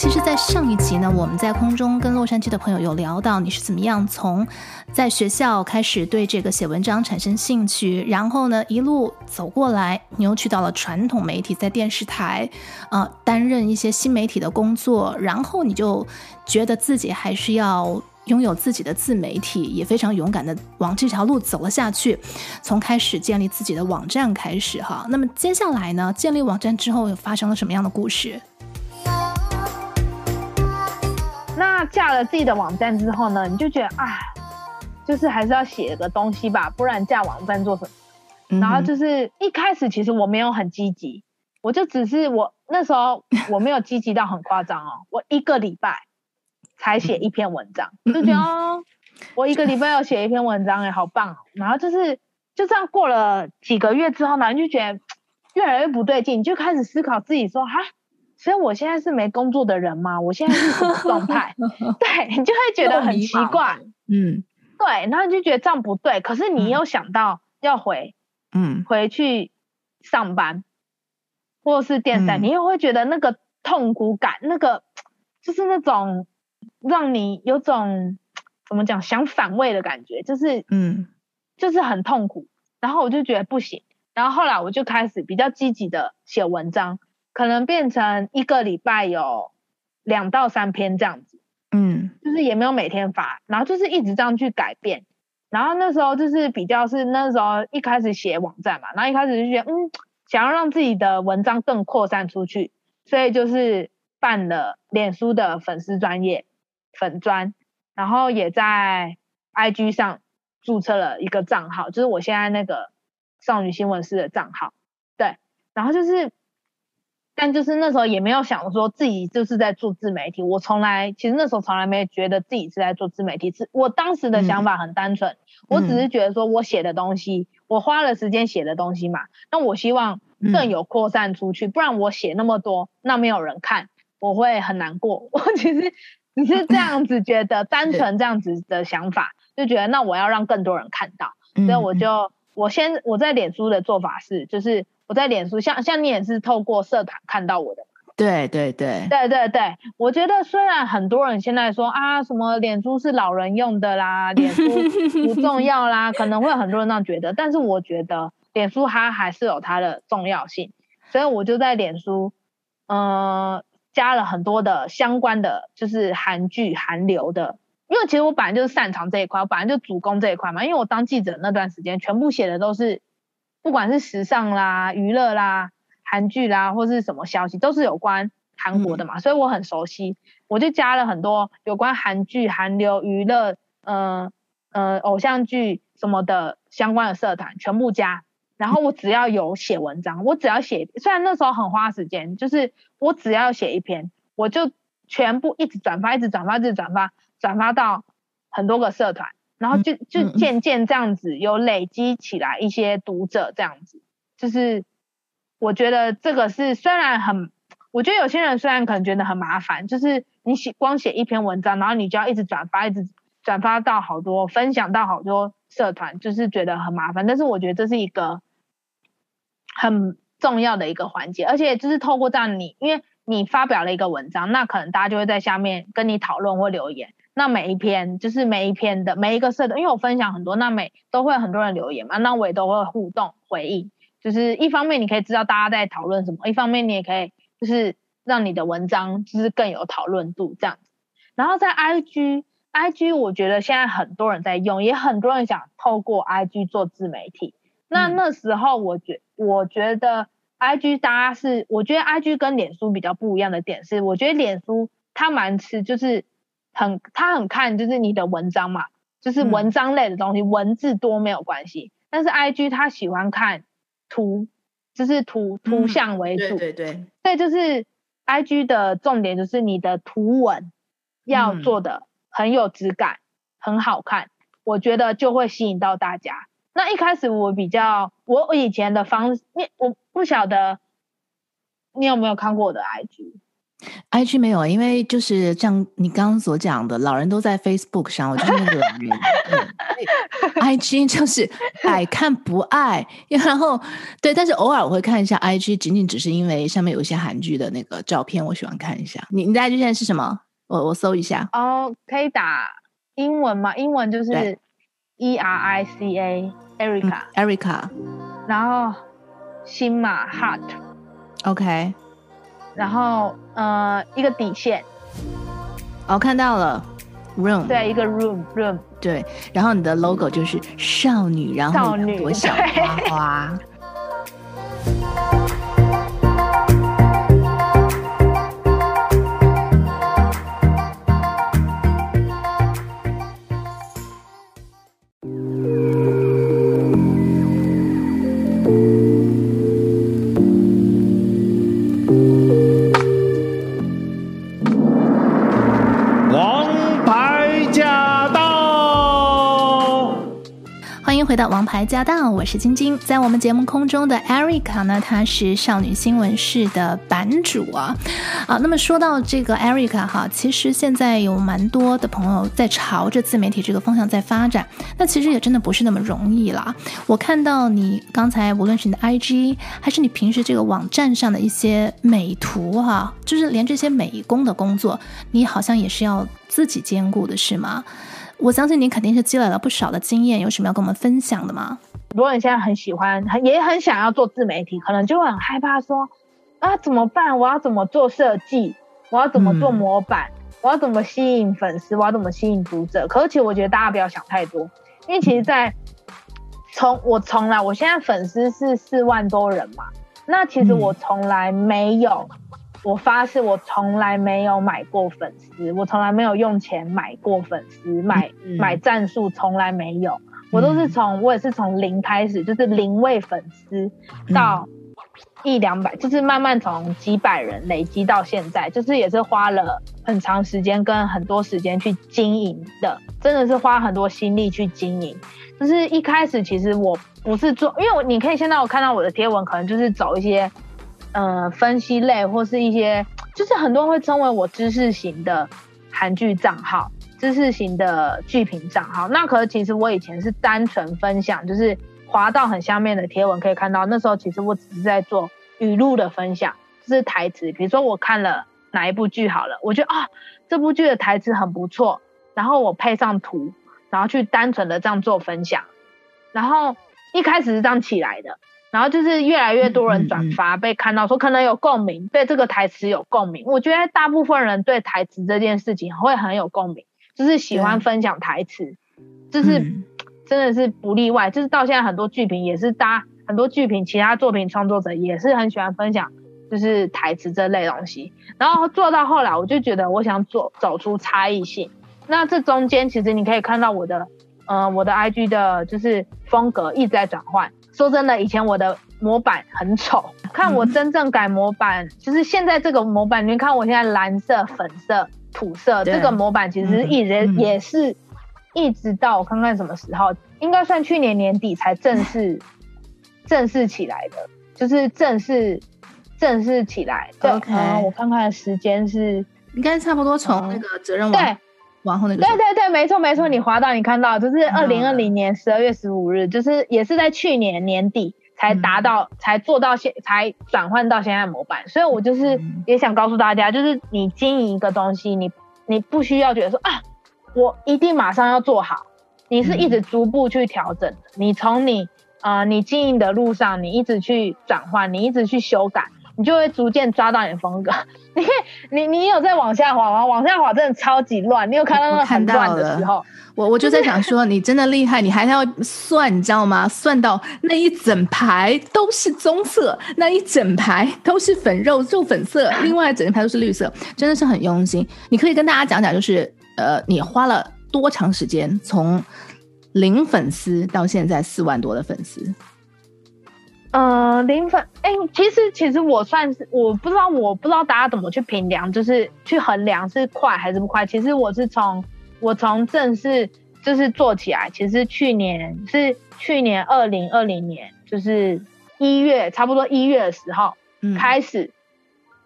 其实，在上一集呢，我们在空中跟洛杉矶的朋友有聊到，你是怎么样从在学校开始对这个写文章产生兴趣，然后呢一路走过来，你又去到了传统媒体，在电视台啊、呃、担任一些新媒体的工作，然后你就觉得自己还是要拥有自己的自媒体，也非常勇敢的往这条路走了下去，从开始建立自己的网站开始哈。那么接下来呢，建立网站之后又发生了什么样的故事？那架了自己的网站之后呢，你就觉得啊，就是还是要写个东西吧，不然架网站做什么？嗯、然后就是一开始其实我没有很积极，我就只是我那时候我没有积极到很夸张哦，我一个礼拜才写一篇文章，就觉得哦，我一个礼拜要写一篇文章哎，好棒哦！然后就是就这样过了几个月之后呢，你就觉得越来越不对劲，你就开始思考自己说哈。所以我现在是没工作的人吗？我现在是什么状态？<laughs> 对，你就会觉得很奇怪。嗯，对，然后你就觉得这样不对。可是你又想到要回，嗯，回去上班，或是电视、嗯，你又会觉得那个痛苦感，那个就是那种让你有种怎么讲想反胃的感觉，就是嗯，就是很痛苦。然后我就觉得不行，然后后来我就开始比较积极的写文章。可能变成一个礼拜有两到三篇这样子，嗯，就是也没有每天发，然后就是一直这样去改变，然后那时候就是比较是那时候一开始写网站嘛，然后一开始就觉得嗯，想要让自己的文章更扩散出去，所以就是办了脸书的粉丝专业粉专，然后也在 IG 上注册了一个账号，就是我现在那个少女新闻室的账号。对，然后就是。但就是那时候也没有想说自己就是在做自媒体，我从来其实那时候从来没觉得自己是在做自媒体，是我当时的想法很单纯，嗯、我只是觉得说我写的东西，嗯、我花了时间写的东西嘛，那我希望更有扩散出去，嗯、不然我写那么多，那没有人看，我会很难过。<laughs> 我其实只是这样子觉得，<laughs> 单纯这样子的想法，就觉得那我要让更多人看到，所以我就我先我在脸书的做法是就是。我在脸书，像像你也是透过社团看到我的，对对对对对对。我觉得虽然很多人现在说啊，什么脸书是老人用的啦，脸书不 <laughs> 重要啦，可能会有很多人那样觉得，但是我觉得脸书它还是有它的重要性，所以我就在脸书，呃，加了很多的相关的，就是韩剧、韩流的，因为其实我本来就是擅长这一块，我本来就主攻这一块嘛，因为我当记者那段时间，全部写的都是。不管是时尚啦、娱乐啦、韩剧啦，或是什么消息，都是有关韩国的嘛，嗯、所以我很熟悉。我就加了很多有关韩剧、韩流、娱乐、呃呃偶像剧什么的相关的社团，全部加。然后我只要有写文章，我只要写，虽然那时候很花时间，就是我只要写一篇，我就全部一直转发，一直转发，一直转发，转发到很多个社团。然后就就渐渐这样子有累积起来一些读者，这样子就是我觉得这个是虽然很，我觉得有些人虽然可能觉得很麻烦，就是你写光写一篇文章，然后你就要一直转发，一直转发到好多，分享到好多社团，就是觉得很麻烦。但是我觉得这是一个很重要的一个环节，而且就是透过这样你，因为你发表了一个文章，那可能大家就会在下面跟你讨论或留言。那每一篇就是每一篇的每一个社的，因为我分享很多，那每都会很多人留言嘛，那我也都会互动回应。就是一方面你可以知道大家在讨论什么，一方面你也可以就是让你的文章就是更有讨论度这样子。然后在 IG，IG 我觉得现在很多人在用，也很多人想透过 IG 做自媒体。那那时候我觉我觉得 IG 大家是，我觉得 IG 跟脸书比较不一样的点是，我觉得脸书它蛮吃就是。很，他很看就是你的文章嘛，就是文章类的东西，嗯、文字多没有关系。但是 IG 他喜欢看图，就是图图像为主。嗯、对对对。所以就是 IG 的重点就是你的图文要做的很有质感，嗯、很好看，我觉得就会吸引到大家。那一开始我比较，我我以前的方式，你我不晓得你有没有看过我的 IG。IG 没有，因为就是像你刚刚所讲的，老人都在 Facebook 上，我就是那个，<laughs> IG 就是爱看不爱，然后对，但是偶尔我会看一下 IG，仅仅只是因为上面有一些韩剧的那个照片，我喜欢看一下。你你的 IG 现在是什么？我我搜一下。哦，可以打英文吗？英文就是 E R I C A Erica Erica，然后新马 Heart。OK。然后，呃，一个底线，哦，看到了，room，对，一个 room room，对，然后你的 logo 就是少女，然后两朵小花花。的王牌驾到，我是晶晶。在我们节目空中的 Erica 呢，她是少女新闻室的版主啊。啊，那么说到这个 Erica 哈，其实现在有蛮多的朋友在朝着自媒体这个方向在发展。那其实也真的不是那么容易啦。我看到你刚才无论是你的 IG，还是你平时这个网站上的一些美图哈，就是连这些美工的工作，你好像也是要自己兼顾的，是吗？我相信你肯定是积累了不少的经验，有什么要跟我们分享的吗？很多人现在很喜欢，很也很想要做自媒体，可能就会很害怕说啊怎么办？我要怎么做设计？我要怎么做模板？嗯、我要怎么吸引粉丝？我要怎么吸引读者？可是其实我觉得大家不要想太多，因为其实在从我从来，我现在粉丝是四万多人嘛，那其实我从来没有我发誓，我从来没有买过粉丝，我从来没有用钱买过粉丝，买、嗯、买战术从来没有，我都是从、嗯、我也是从零开始，就是零位粉丝到一两百，就是慢慢从几百人累积到现在，就是也是花了很长时间跟很多时间去经营的，真的是花很多心力去经营。就是一开始其实我不是做，因为我你可以现在我看到我的贴文，可能就是走一些。呃，分析类或是一些，就是很多人会称为我知识型的韩剧账号，知识型的剧评账号。那可是其实我以前是单纯分享，就是滑到很下面的贴文可以看到，那时候其实我只是在做语录的分享，就是台词。比如说我看了哪一部剧好了，我觉得啊这部剧的台词很不错，然后我配上图，然后去单纯的这样做分享，然后一开始是这样起来的。然后就是越来越多人转发，嗯嗯嗯、被看到说可能有共鸣，对这个台词有共鸣。我觉得大部分人对台词这件事情会很有共鸣，就是喜欢分享台词，就是 <tsk> 真的是不例外。就是到现在很多剧评也是搭很多剧评，其他作品创作者也是很喜欢分享，就是台词这类东西。然后做到后来，我就觉得我想做走出差异性。那这中间其实你可以看到我的，呃，我的 IG 的就是风格一直在转换。说真的，以前我的模板很丑，看我真正改模板，嗯、就是现在这个模板，你看我现在蓝色、粉色、土色，这个模板其实一直、嗯、也是，一直到我看看什么时候，应该算去年年底才正式、嗯、正式起来的，就是正式正式起来。对，Okay. 嗯、我看看时间是应该差不多从那个责任网。对。往后那个对对对，没错没错，你滑到你看到就是二零二零年十二月十五日，嗯、就是也是在去年年底才达到，嗯、才做到现，才转换到现在模板。所以我就是也想告诉大家，就是你经营一个东西，你你不需要觉得说啊，我一定马上要做好，你是一直逐步去调整的。嗯、你从你呃你经营的路上，你一直去转换，你一直去修改。你就会逐渐抓到你的风格。<laughs> 你你你有在往下滑吗？往下滑真的超级乱。你有看到那个很乱的时候？我我就在想说，你真的厉害，你还要算，你知道吗？算到那一整排都是棕色，那一整排都是粉肉肉粉色，另外整排都是绿色，真的是很用心。你可以跟大家讲讲，就是呃，你花了多长时间从零粉丝到现在四万多的粉丝？呃，零粉，哎、欸，其实其实我算是，我不知道，我不知道大家怎么去评量，就是去衡量是快还是不快。其实我是从我从正式就是做起来，其实去年是去年二零二零年，就是一月差不多一月的时候、嗯、开始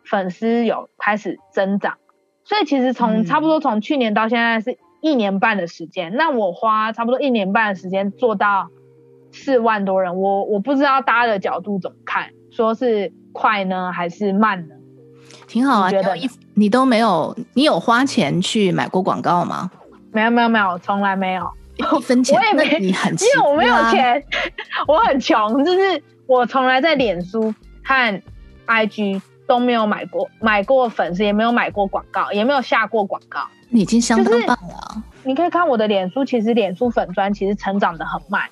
粉丝有开始增长，所以其实从差不多从去年到现在是一年半的时间，嗯、那我花差不多一年半的时间做到。四万多人，我我不知道大家的角度怎么看，说是快呢还是慢呢？挺好啊，你觉得你，你都没有，你有花钱去买过广告吗？没有没有没有，从来没有一分钱。<laughs> 我也没，你很，因为我没有钱，我很穷，就是我从来在脸书和 IG 都没有买过买过粉丝，也没有买过广告，也没有下过广告。你已经相当棒了。你可以看我的脸书，其实脸书粉砖其实成长的很慢。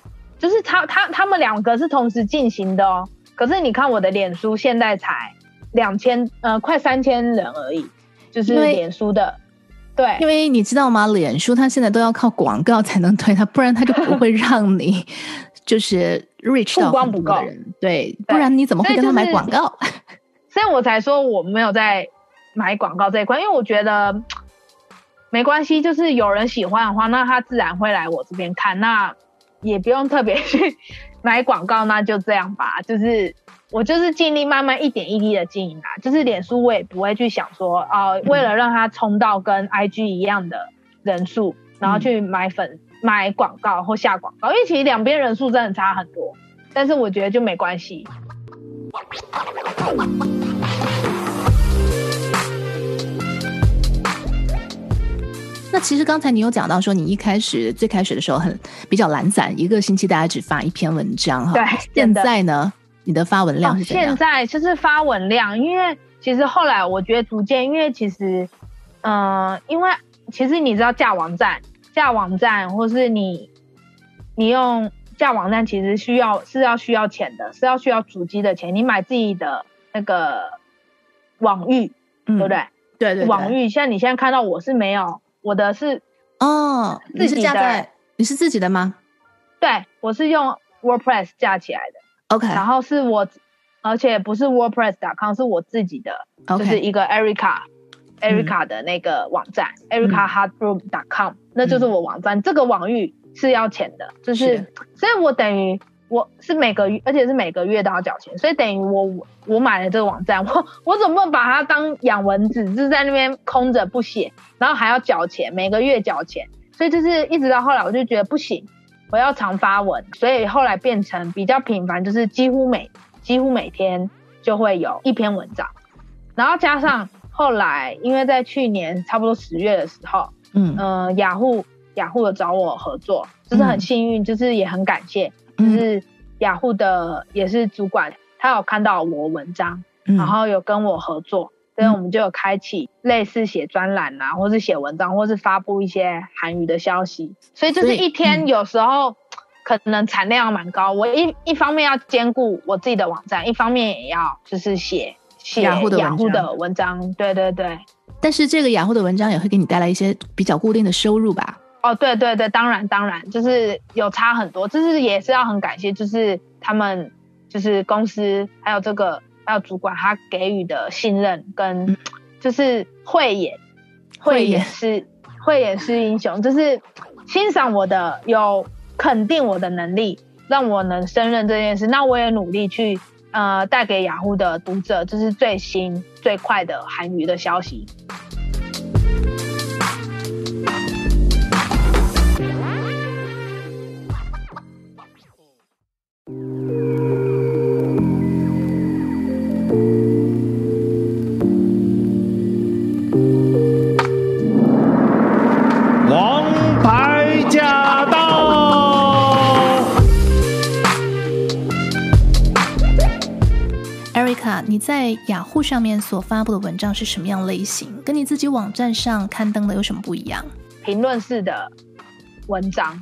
就是他他他们两个是同时进行的哦，可是你看我的脸书现在才两千呃快三千人而已，就是脸书的，对，因为你知道吗？脸书它现在都要靠广告才能推它，不然它就不会让你 <laughs> 就是 reach 到很多的人，对，不然你怎么会跟他买广告？所以我才说我没有在买广告这一块，因为我觉得没关系，就是有人喜欢的话，那他自然会来我这边看那。也不用特别去买广告，那就这样吧。<laughs> 就是我就是尽力慢慢一点一滴的经营啊。就是脸书我也不会去想说啊、呃，为了让它冲到跟 IG 一样的人数，然后去买粉、嗯、买广告或下广告，因为其实两边人数真的差很多。但是我觉得就没关系。那其实刚才你有讲到说，你一开始最开始的时候很比较懒散，一个星期大家只发一篇文章哈。对，现在呢，你的发文量是怎样？现在就是发文量，因为其实后来我觉得逐渐，因为其实，嗯、呃，因为其实你知道架网站，架网站或是你你用架网站，其实需要是要需要钱的，是要需要主机的钱，你买自己的那个。网域，嗯，对不对？对对，网域，像你现在看到我是没有，我的是哦，你是架在你是自己的吗？对，我是用 WordPress 架起来的。OK，然后是我，而且不是 WordPress.com，是我自己的.就是一个 Erica Erica 的那个网站、嗯、，EricaHeartRoom.com，、嗯、那就是我网站、嗯。这个网域是要钱的，就是，是所以我等于。我是每个月，而且是每个月都要缴钱，所以等于我我买了这个网站，<laughs> 我我总不能把它当养蚊子，就是在那边空着不写，然后还要缴钱，每个月缴钱，所以就是一直到后来我就觉得不行，我要常发文，所以后来变成比较频繁，就是几乎每几乎每天就会有一篇文章，然后加上后来因为在去年差不多十月的时候，嗯。嗯、呃，雅虎雅虎有找我合作，就是很幸运，就是也很感谢。就是雅虎的也是主管，他有看到我文章，嗯、然后有跟我合作，所以我们就有开启类似写专栏啊，或是写文章，或是发布一些韩语的消息。所以就是一天有时候可能产量蛮高，我一一方面要兼顾我自己的网站，一方面也要就是写写雅虎的文章。对对对。但是这个雅虎的文章也会给你带来一些比较固定的收入吧？哦，对对对，当然当然，就是有差很多，就是也是要很感谢，就是他们，就是公司还有这个还有主管他给予的信任跟，就是慧眼，慧眼是慧眼是英雄，就是欣赏我的，有肯定我的能力，让我能胜任这件事，那我也努力去呃带给雅虎的读者，就是最新最快的韩语的消息。你在雅虎上面所发布的文章是什么样类型？跟你自己网站上刊登的有什么不一样？评论式的文章，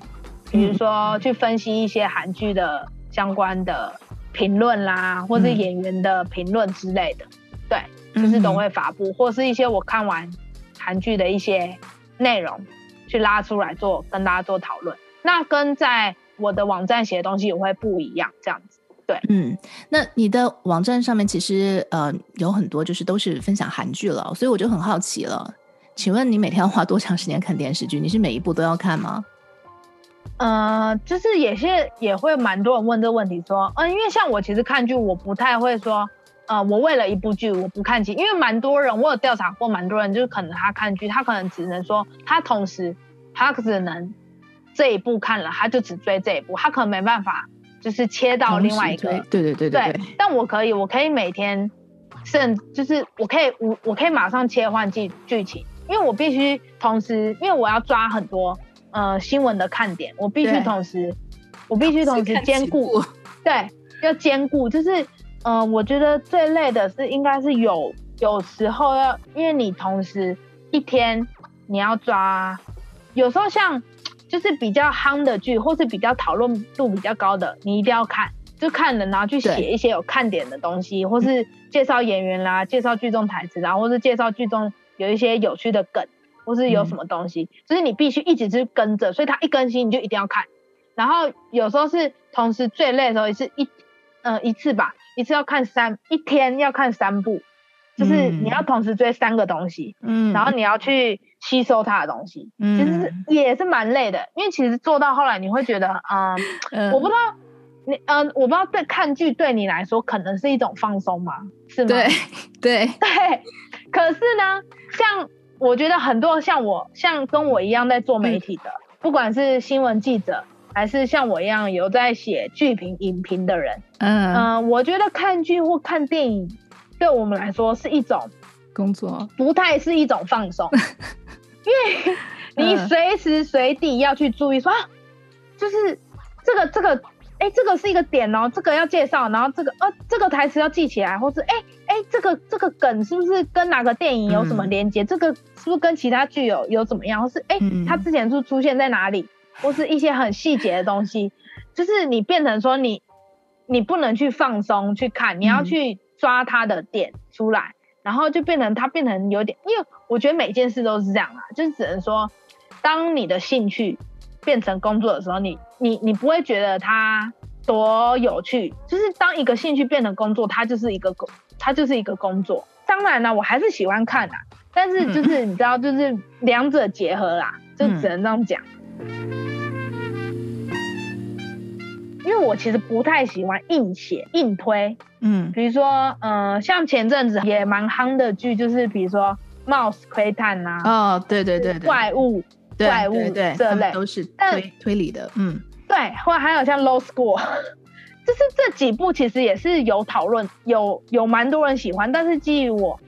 比如说去分析一些韩剧的相关的评论啦，或是演员的评论之类的，对，就是都会发布，或是一些我看完韩剧的一些内容，去拉出来做跟大家做讨论。那跟在我的网站写的东西也会不一样，这样子。对，嗯，那你的网站上面其实呃有很多就是都是分享韩剧了，所以我就很好奇了，请问你每天要花多长时间看电视剧？你是每一部都要看吗？呃，就是也是也会蛮多人问这个问题，说，嗯、呃，因为像我其实看剧，我不太会说，呃，我为了一部剧我不看其，因为蛮多人我有调查过，蛮多人就是可能他看剧，他可能只能说他同时他只能这一部看了，他就只追这一部，他可能没办法。就是切到另外一个，对对对对对，对。但我可以，我可以每天，甚就是我可以，我我可以马上切换剧剧情，因为我必须同时，因为我要抓很多呃新闻的看点，我必须同时，我必须同时兼顾，<laughs> 对，要兼顾。就是呃，我觉得最累的是应该是有有时候要，因为你同时一天你要抓，有时候像。就是比较夯的剧，或是比较讨论度比较高的，你一定要看，就看了然后去写一些有看点的东西，或是介绍演员啦，介绍剧中台词，然后或是介绍剧中有一些有趣的梗，或是有什么东西，嗯、就是你必须一直去跟着，所以它一更新你就一定要看。然后有时候是同时最累的时候，也是一呃一次吧，一次要看三，一天要看三部，就是你要同时追三个东西，嗯，然后你要去。吸收他的东西，其实是也是蛮累的，因为其实做到后来你会觉得，嗯，嗯我不知道你，嗯，我不知道对看剧对你来说可能是一种放松吗？是吗？<laughs> 对对 <laughs> 对。可是呢，像我觉得很多像我，像跟我一样在做媒体的，嗯、不管是新闻记者，还是像我一样有在写剧评、影评的人，嗯嗯，我觉得看剧或看电影对我们来说是一种工作，不太是一种放松。<laughs> 因为你随时随地要去注意说，就是这个这个，哎、欸，这个是一个点哦，这个要介绍，然后这个呃、啊，这个台词要记起来，或是哎哎、欸欸，这个这个梗是不是跟哪个电影有什么连接、嗯？这个是不是跟其他剧有有怎么样？或是哎、欸，它之前是出现在哪里？或是一些很细节的东西，<laughs> 就是你变成说你你不能去放松去看，你要去抓他的点出来。然后就变成他变成有点，因为我觉得每件事都是这样啊，就是只能说，当你的兴趣变成工作的时候，你你你不会觉得它多有趣，就是当一个兴趣变成工作，它就是一个工，它就是一个工作。当然了，我还是喜欢看的，但是就是 <laughs> 你知道，就是两者结合啦，就只能这样讲。<laughs> 因为我其实不太喜欢硬写硬推，嗯，比如说，嗯、呃，像前阵子也蛮夯的剧，就是比如说《Mouse 窥探》呐，哦，对对对对，怪物，对怪物对对这类。都是推但推理的，嗯，对，或者还有像《Low School》，<laughs> 就是这几部其实也是有讨论，有有蛮多人喜欢，但是基于我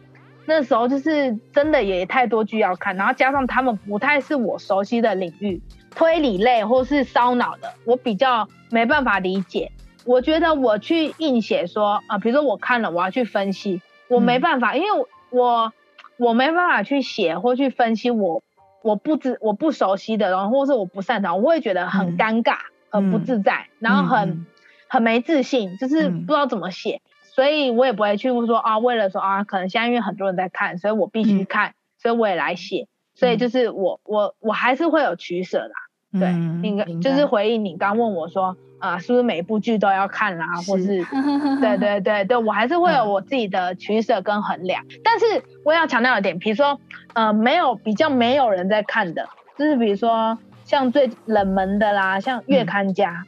那时候就是真的也太多剧要看，然后加上他们不太是我熟悉的领域。推理类或是烧脑的，我比较没办法理解。我觉得我去硬写说啊、呃，比如说我看了，我要去分析，我没办法，嗯、因为我我没办法去写或去分析我我不知我不熟悉的，然后或是我不擅长，我会觉得很尴尬，嗯、很不自在，嗯、然后很、嗯、很没自信，就是不知道怎么写，嗯、所以我也不会去说啊，为了说啊，可能现在因为很多人在看，所以我必须看，嗯、所以我也来写。所以就是我我我还是会有取舍啦，对，那个、嗯、就是回应你刚问我说啊、呃，是不是每一部剧都要看啦，是或是 <laughs> 对对对对，我还是会有我自己的取舍跟衡量。嗯、但是我要强调一点，比如说呃，没有比较没有人在看的，就是比如说像最冷门的啦，像月刊家，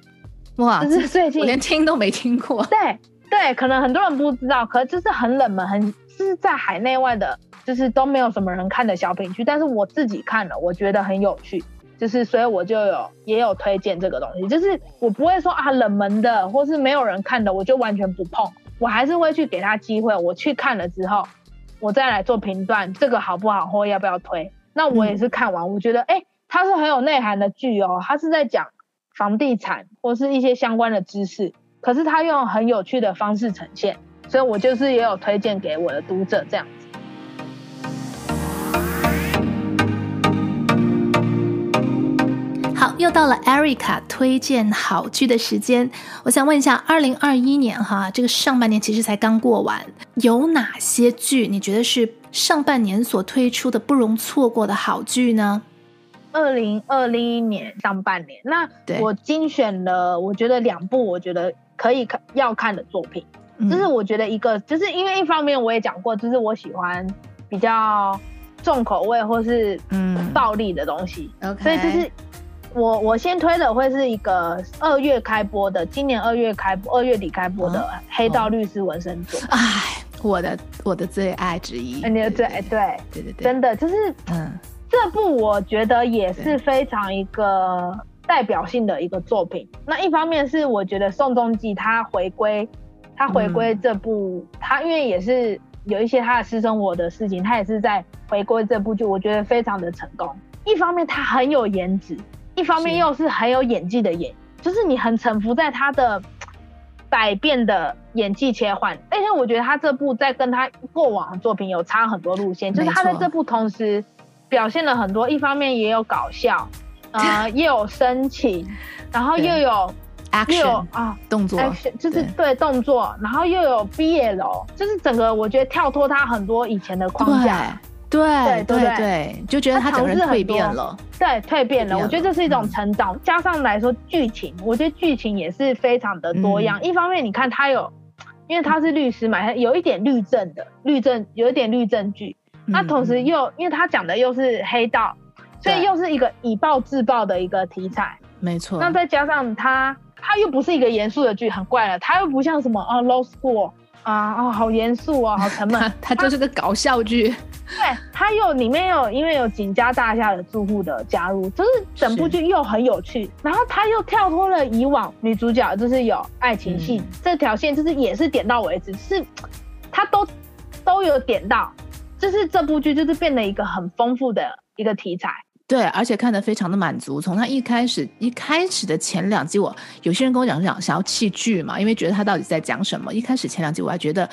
嗯、哇，就是最近连听都没听过，对对，可能很多人不知道，可是就是很冷门，很就是在海内外的。就是都没有什么人看的小品剧，但是我自己看了，我觉得很有趣，就是所以我就有也有推荐这个东西，就是我不会说啊冷门的或是没有人看的，我就完全不碰，我还是会去给他机会，我去看了之后，我再来做评断，这个好不好或要不要推。那我也是看完，我觉得哎、欸，它是很有内涵的剧哦，它是在讲房地产或是一些相关的知识，可是它用很有趣的方式呈现，所以我就是也有推荐给我的读者这样子。好，又到了 Erica 推荐好剧的时间。我想问一下，二零二一年哈，这个上半年其实才刚过完，有哪些剧你觉得是上半年所推出的不容错过的好剧呢？二零二零年上半年，那我精选了，我觉得两部我觉得可以看要看的作品，嗯、就是我觉得一个，就是因为一方面我也讲过，就是我喜欢比较重口味或是嗯暴力的东西，嗯、所以就是。我我先推的会是一个二月开播的，今年二月开播，二月底开播的《黑道律师纹身组》。哎、哦，我的我的最爱之一。你的最爱，对对对对，真的就是，嗯，这部我觉得也是非常一个代表性的一个作品。那一方面是我觉得宋仲基他回归，他回归这部，嗯、他因为也是有一些他的私生活的事情，他也是在回归这部剧，我觉得非常的成功。一方面他很有颜值。一方面又是很有演技的演，是就是你很臣服在他的百变的演技切换，而且我觉得他这部在跟他过往的作品有差很多路线，就是他在这部同时表现了很多，一方面也有搞笑，呃，<laughs> 又有深情，然后又有有啊动作，action 就是对动作，然后又有 BL，就是整个我觉得跳脱他很多以前的框架。对对对对，就觉得他整个人蜕变了。对，蜕变了。我觉得这是一种成长，加上来说剧情，我觉得剧情也是非常的多样。一方面，你看他有，因为他是律师嘛，他有一点律政的律政，有一点律政剧。那同时又，因为他讲的又是黑道，所以又是一个以暴制暴的一个题材。没错。那再加上他，他又不是一个严肃的剧，很怪了。他又不像什么啊，Low School 啊啊，好严肃啊，<laughs> 好沉闷。他就是个搞笑剧。对，它又里面有因为有景家大厦的住户的加入，就是整部剧又很有趣。然后它又跳脱了以往女主角就是有爱情戏、嗯、这条线，就是也是点到为止，是它都都有点到，就是这部剧就是变得一个很丰富的一个题材。对，而且看得非常的满足。从他一开始一开始的前两集，我有些人跟我讲讲想要弃剧嘛，因为觉得他到底在讲什么。一开始前两集我还觉得。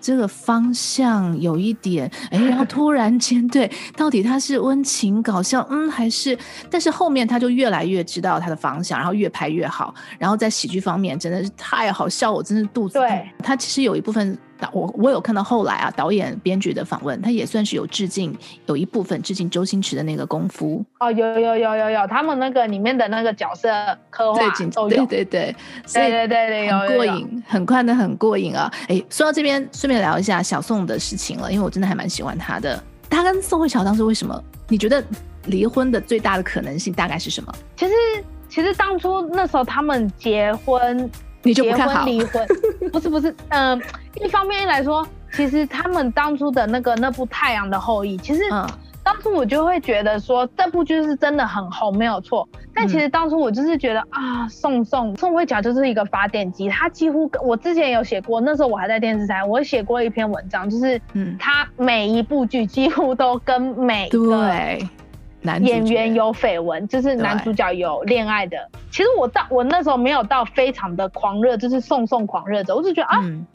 这个方向有一点，哎，然后突然间，对，到底他是温情搞笑，嗯，还是？但是后面他就越来越知道他的方向，然后越拍越好，然后在喜剧方面真的是太好笑，我真的肚子痛。对，他其实有一部分我我有看到后来啊，导演编剧的访问，他也算是有致敬，有一部分致敬周星驰的那个功夫。哦，有有有有有，他们那个里面的那个角色刻画都有，对对对，对对对对，有过瘾，很快的很过瘾啊！哎，说到这边，顺便聊一下小宋的事情了，因为我真的还蛮喜欢他的。他跟宋慧乔当时为什么？你觉得离婚的最大的可能性大概是什么？其实其实当初那时候他们结婚。你就不看好。离婚，<laughs> 不是不是，嗯、呃，一方面来说，其实他们当初的那个那部《太阳的后裔》，其实当初我就会觉得说这部剧是真的很红，没有错。但其实当初我就是觉得啊，宋宋宋慧乔就是一个发电机，他几乎我之前有写过，那时候我还在电视台，我写过一篇文章，就是嗯，他每一部剧几乎都跟每个对。演员有绯闻，就是男主角有恋爱的。其实我到我那时候没有到非常的狂热，就是送送狂热者，我就觉得啊，嗯、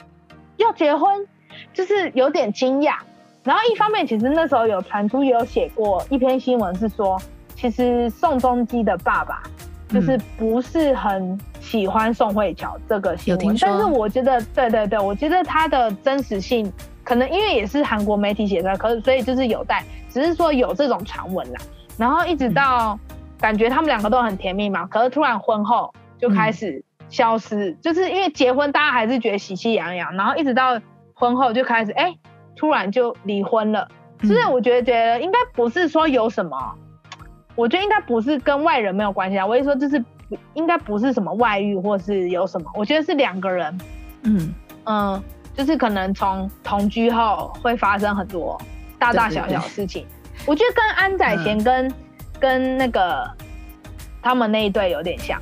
要结婚，就是有点惊讶。然后一方面，其实那时候有传出也有写过一篇新闻，是说其实宋仲基的爸爸就是不是很喜欢宋慧乔这个新闻。但是我觉得，对对对，我觉得他的真实性可能因为也是韩国媒体写出来，可是所以就是有待，只是说有这种传闻啦。然后一直到感觉他们两个都很甜蜜嘛，可是突然婚后就开始消失，嗯、就是因为结婚大家还是觉得喜气洋洋，然后一直到婚后就开始哎，突然就离婚了。所以我觉得觉得应该不是说有什么，我觉得应该不是跟外人没有关系啊。我一说就是应该不是什么外遇或是有什么，我觉得是两个人，嗯嗯，就是可能从同居后会发生很多大大小小事情。我觉得跟安宰贤跟、嗯、跟那个他们那一对有点像。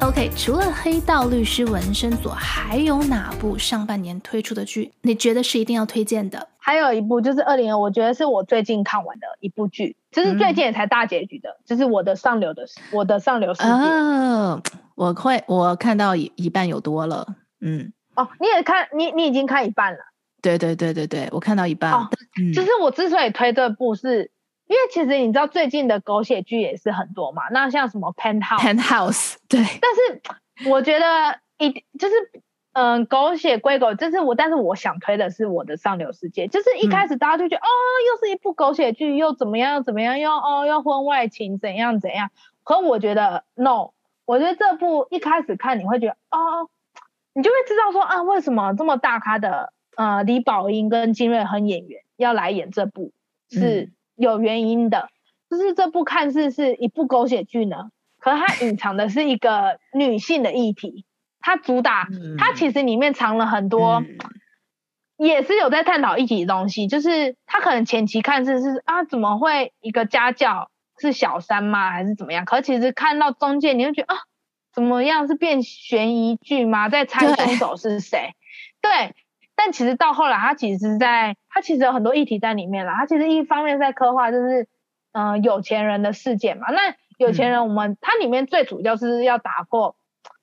OK，除了《黑道律师纹身所》，还有哪部上半年推出的剧你觉得是一定要推荐的？还有一部就是二零二，我觉得是我最近看完的一部剧，就是最近也才大结局的，嗯、就是我的上流的我的上流世界。哦，我会我看到一一半有多了，嗯。哦，你也看你你已经看一半了。对对对对对，我看到一半。哦，嗯、就是我之所以推这部是，是因为其实你知道最近的狗血剧也是很多嘛。那像什么 Penthouse，Penthouse，对。但是我觉得一就是，嗯，狗血归狗，就是我，但是我想推的是我的上流世界。就是一开始大家就觉得，嗯、哦，又是一部狗血剧，又怎么样又怎么样，又哦要婚外情怎样怎样。可我觉得 no，我觉得这部一开始看你会觉得，哦，你就会知道说啊，为什么这么大咖的。呃，李宝英跟金瑞亨演员要来演这部是有原因的，嗯、就是这部看似是一部狗血剧呢，可是它隐藏的是一个女性的议题，它主打，它其实里面藏了很多，嗯、也是有在探讨议题的东西，就是它可能前期看似是啊，怎么会一个家教是小三吗，还是怎么样？可其实看到中间，你会觉得啊，怎么样是变悬疑剧吗？在猜凶手是谁？对。对但其实到后来，他其实是在，他其实有很多议题在里面啦。他其实一方面在刻画，就是，嗯、呃，有钱人的世界嘛。那有钱人，我们它、嗯、里面最主要是要打破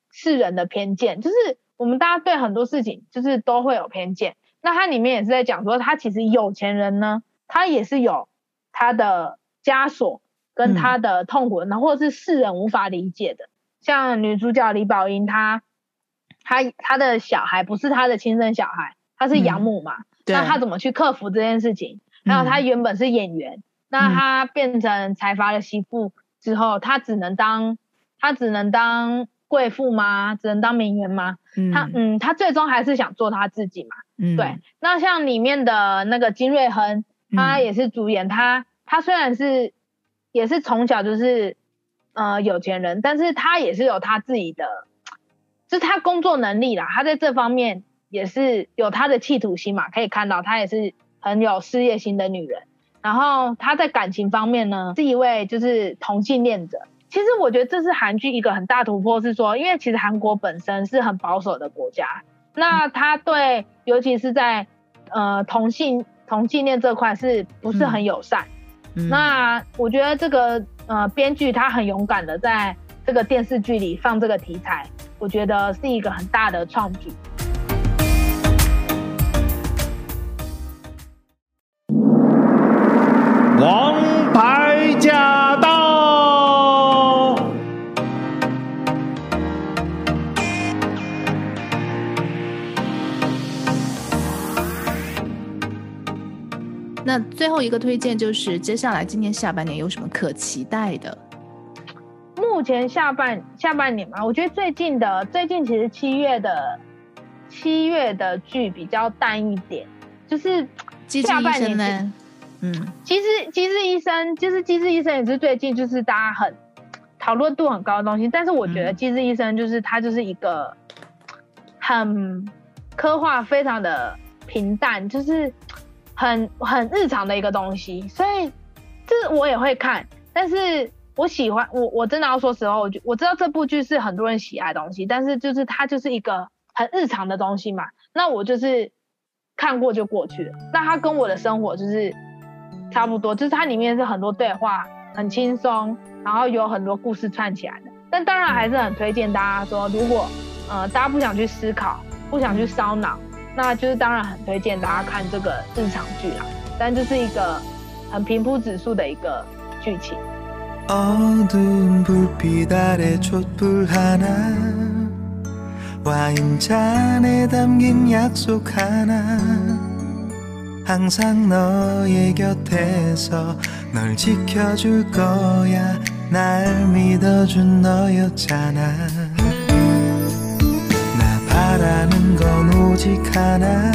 世人的偏见，就是我们大家对很多事情就是都会有偏见。那它里面也是在讲说，他其实有钱人呢，他也是有他的枷锁跟他的痛苦，然后或者是世人无法理解的。像女主角李宝英，她，她她的小孩不是她的亲生小孩。他是养母嘛？嗯、那他怎么去克服这件事情？还有他原本是演员，嗯、那他变成财阀的媳妇之后，他只能当他只能当贵妇吗？只能当名媛吗？嗯、他嗯，他最终还是想做他自己嘛。嗯，对。那像里面的那个金瑞亨，他也是主演。嗯、他他虽然是也是从小就是呃有钱人，但是他也是有他自己的，就是他工作能力啦。他在这方面。也是有她的企图心嘛，可以看到她也是很有事业心的女人。然后她在感情方面呢，是一位就是同性恋者。其实我觉得这是韩剧一个很大突破，是说，因为其实韩国本身是很保守的国家，那他对，尤其是在呃同性同性恋这块是不是很友善？那我觉得这个呃编剧他很勇敢的在这个电视剧里放这个题材，我觉得是一个很大的创举。王牌驾到！那最后一个推荐就是，接下来今年下半年有什么可期待的？目前下半下半年嘛，我觉得最近的最近其实七月的七月的剧比较淡一点，就是下半年。嗯，机智机智医生就是机智医生也是最近就是大家很讨论度很高的东西，但是我觉得机智医生就是他就是一个很刻画非常的平淡，就是很很日常的一个东西，所以这我也会看，但是。我喜欢我我真的要说实话，我我知道这部剧是很多人喜爱的东西，但是就是它就是一个很日常的东西嘛，那我就是看过就过去了。那它跟我的生活就是差不多，就是它里面是很多对话，很轻松，然后有很多故事串起来的。但当然还是很推荐大家说，如果呃大家不想去思考，不想去烧脑，那就是当然很推荐大家看这个日常剧啦。但就是一个很平铺直叙的一个剧情。 어두운 불빛 아래 촛불 하나 와인잔에 담긴 약속 하나 항상 너의 곁에서 널 지켜줄 거야. 날 믿어준 너였잖아. 나 바라는 건 오직 하나.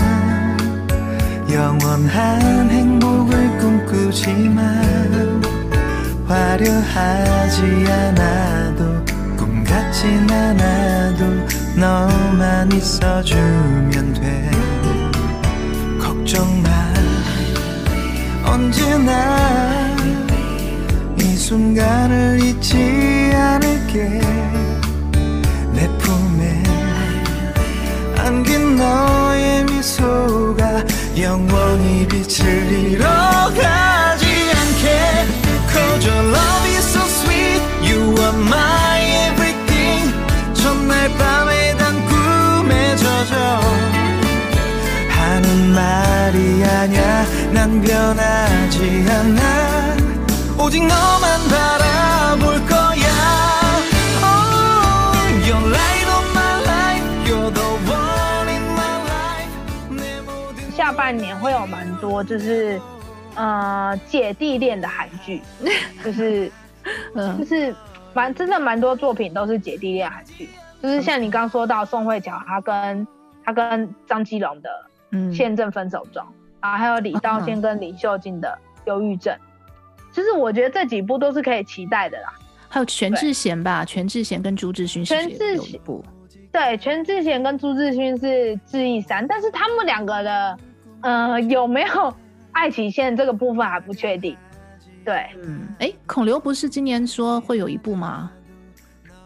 영원한 행복을 꿈꾸지만 화려하지 않아도 꿈 같진 않아도 너만 있어주면 돼 언제나 이 순간을 잊지 않을게. 내 품에 안긴 너의 미소가 영원히 빛을 잃어가지 않게. Cause your love is so sweet. You are my 말이 아냐 난 변하지 않아 오직 너만 바라볼 거야 oh, You're light of my life You're the one in my life 내 모든 下半年会有蛮多就是呃，姐弟恋的韩剧，就是，<laughs> 嗯，就是蛮真的蛮多作品都是姐弟恋韩剧，就是像你刚说到宋慧乔，她跟她跟张基龙的《 现正分手中》，然后还有李道宪跟李秀静的《忧郁症》，其实我觉得这几部都是可以期待的啦。还有全智贤吧，全智贤跟朱智勋，全智贤对，全智贤跟朱智勋是智异三，但是他们两个的，呃，有没有？爱情线这个部分还不确定，对，嗯，哎，孔刘不是今年说会有一部吗？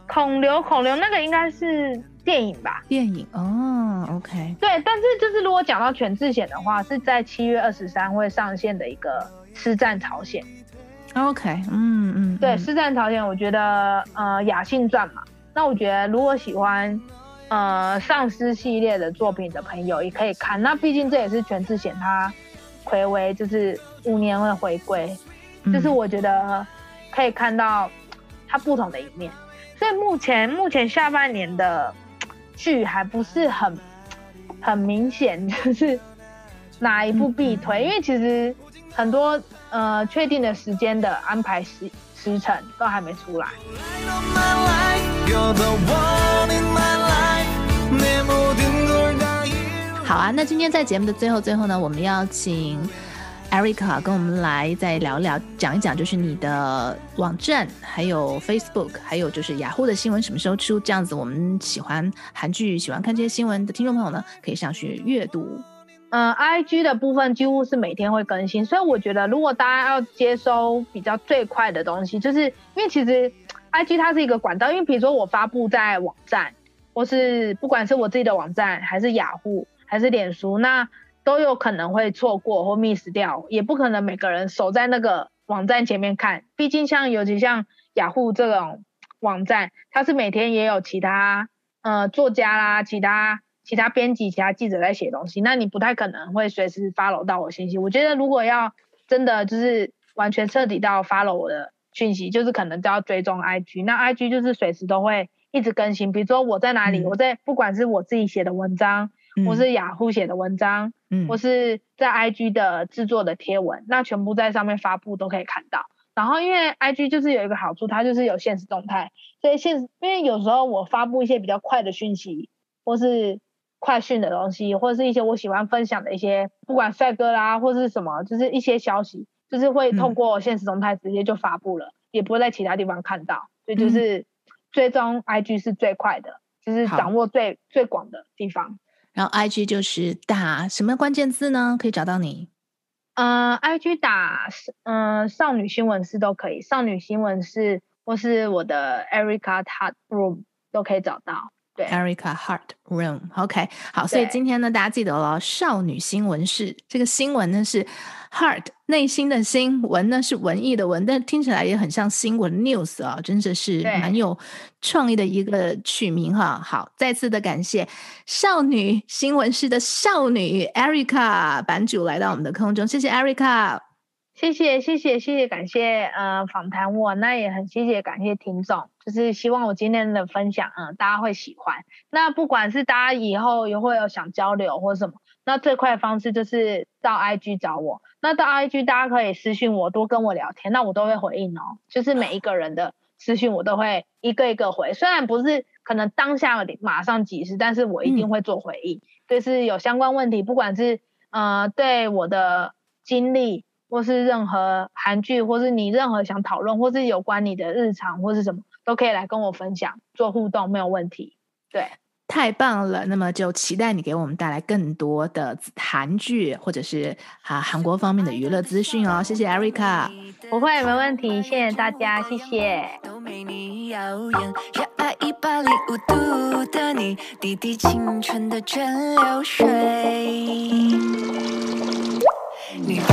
孔刘，孔刘那个应该是电影吧？电影哦，OK，对，但是就是如果讲到全智贤的话，是在七月二十三会上线的一个《师战朝鲜》，OK，嗯嗯，嗯对，《师战朝鲜》，我觉得呃雅信传嘛，那我觉得如果喜欢呃丧尸系列的作品的朋友也可以看，那毕竟这也是全智贤他。睽违就是五年会回归，嗯、就是我觉得可以看到他不同的一面。所以目前目前下半年的剧还不是很很明显，<laughs> 就是哪一部必推，嗯、因为其实很多呃确定的时间的安排时时辰都还没出来。好啊，那今天在节目的最后最后呢，我们要请 Erica 跟我们来再聊聊，讲一讲，就是你的网站，还有 Facebook，还有就是雅虎的新闻什么时候出？这样子，我们喜欢韩剧、喜欢看这些新闻的听众朋友呢，可以上去阅读。嗯，IG 的部分几乎是每天会更新，所以我觉得如果大家要接收比较最快的东西，就是因为其实 IG 它是一个管道，因为比如说我发布在网站，或是不管是我自己的网站还是雅虎。还是脸书，那都有可能会错过或 miss 掉，也不可能每个人守在那个网站前面看。毕竟像尤其像雅虎这种网站，它是每天也有其他呃作家啦、其他其他编辑、其他记者在写东西，那你不太可能会随时 follow 到我信息。我觉得如果要真的就是完全彻底到 follow 我的讯息，就是可能都要追踪 IG，那 IG 就是随时都会一直更新。比如说我在哪里，嗯、我在不管是我自己写的文章。或是雅虎写的文章，嗯，或是在 IG 的制作的贴文，那全部在上面发布都可以看到。然后因为 IG 就是有一个好处，它就是有现实动态，所以限时，因为有时候我发布一些比较快的讯息，或是快讯的东西，或者是一些我喜欢分享的一些，不管帅哥啦，或是什么，就是一些消息，就是会透过现实动态直接就发布了，嗯、也不会在其他地方看到，所以就是追踪 IG 是最快的，就是掌握最最广的地方。然后 IG 就是打什么关键字呢？可以找到你？呃，IG 打嗯、呃、少女新闻是都可以，少女新闻是或是我的 Erica Heart Room 都可以找到。对，Erica Heart Room，OK，okay，好，所以今天呢，大家记得了，少女新闻室。这个新闻呢是 Heart 内心的新闻呢是文艺的文，但听起来也很像新闻 news 啊，真的是蛮有创意的一个取名哈。好，再次的感谢少女新闻室的少女 Erica 版主来到我们的空中，谢谢 Erica。谢谢谢谢谢谢，感谢呃访谈我，那也很谢谢感谢听众，就是希望我今天的分享，嗯、呃，大家会喜欢。那不管是大家以后也会有想交流或什么，那最快的方式就是到 IG 找我。那到 IG 大家可以私信我，多跟我聊天，那我都会回应哦。就是每一个人的私信我都会一个一个回，虽然不是可能当下马上即时，但是我一定会做回应。嗯、就是有相关问题，不管是呃对我的经历。或是任何韩剧，或是你任何想讨论，或是有关你的日常或是什么，都可以来跟我分享，做互动没有问题。对，太棒了。那么就期待你给我们带来更多的韩剧，或者是啊韩国方面的娱乐资讯哦。谢谢 Erica，不会没问题。谢谢大家，谢谢。都没你耀眼，热爱一百零五度的你，滴滴青春的蒸馏水。你不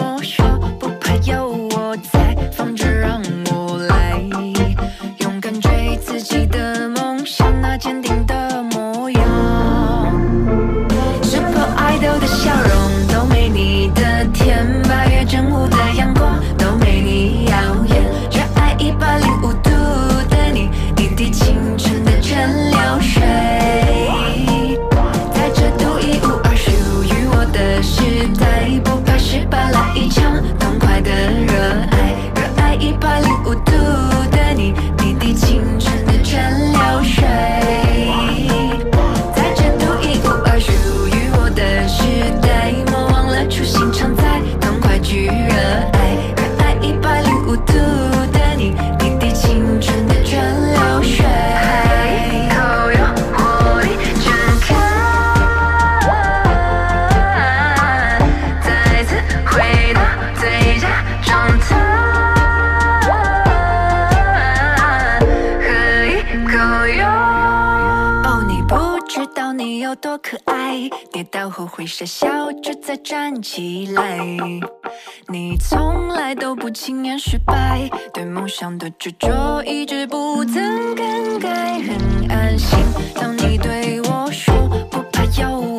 傻笑着再站起来，你从来都不轻言失败，对梦想的执着一直不曾更改，很安心。当你对我说不怕有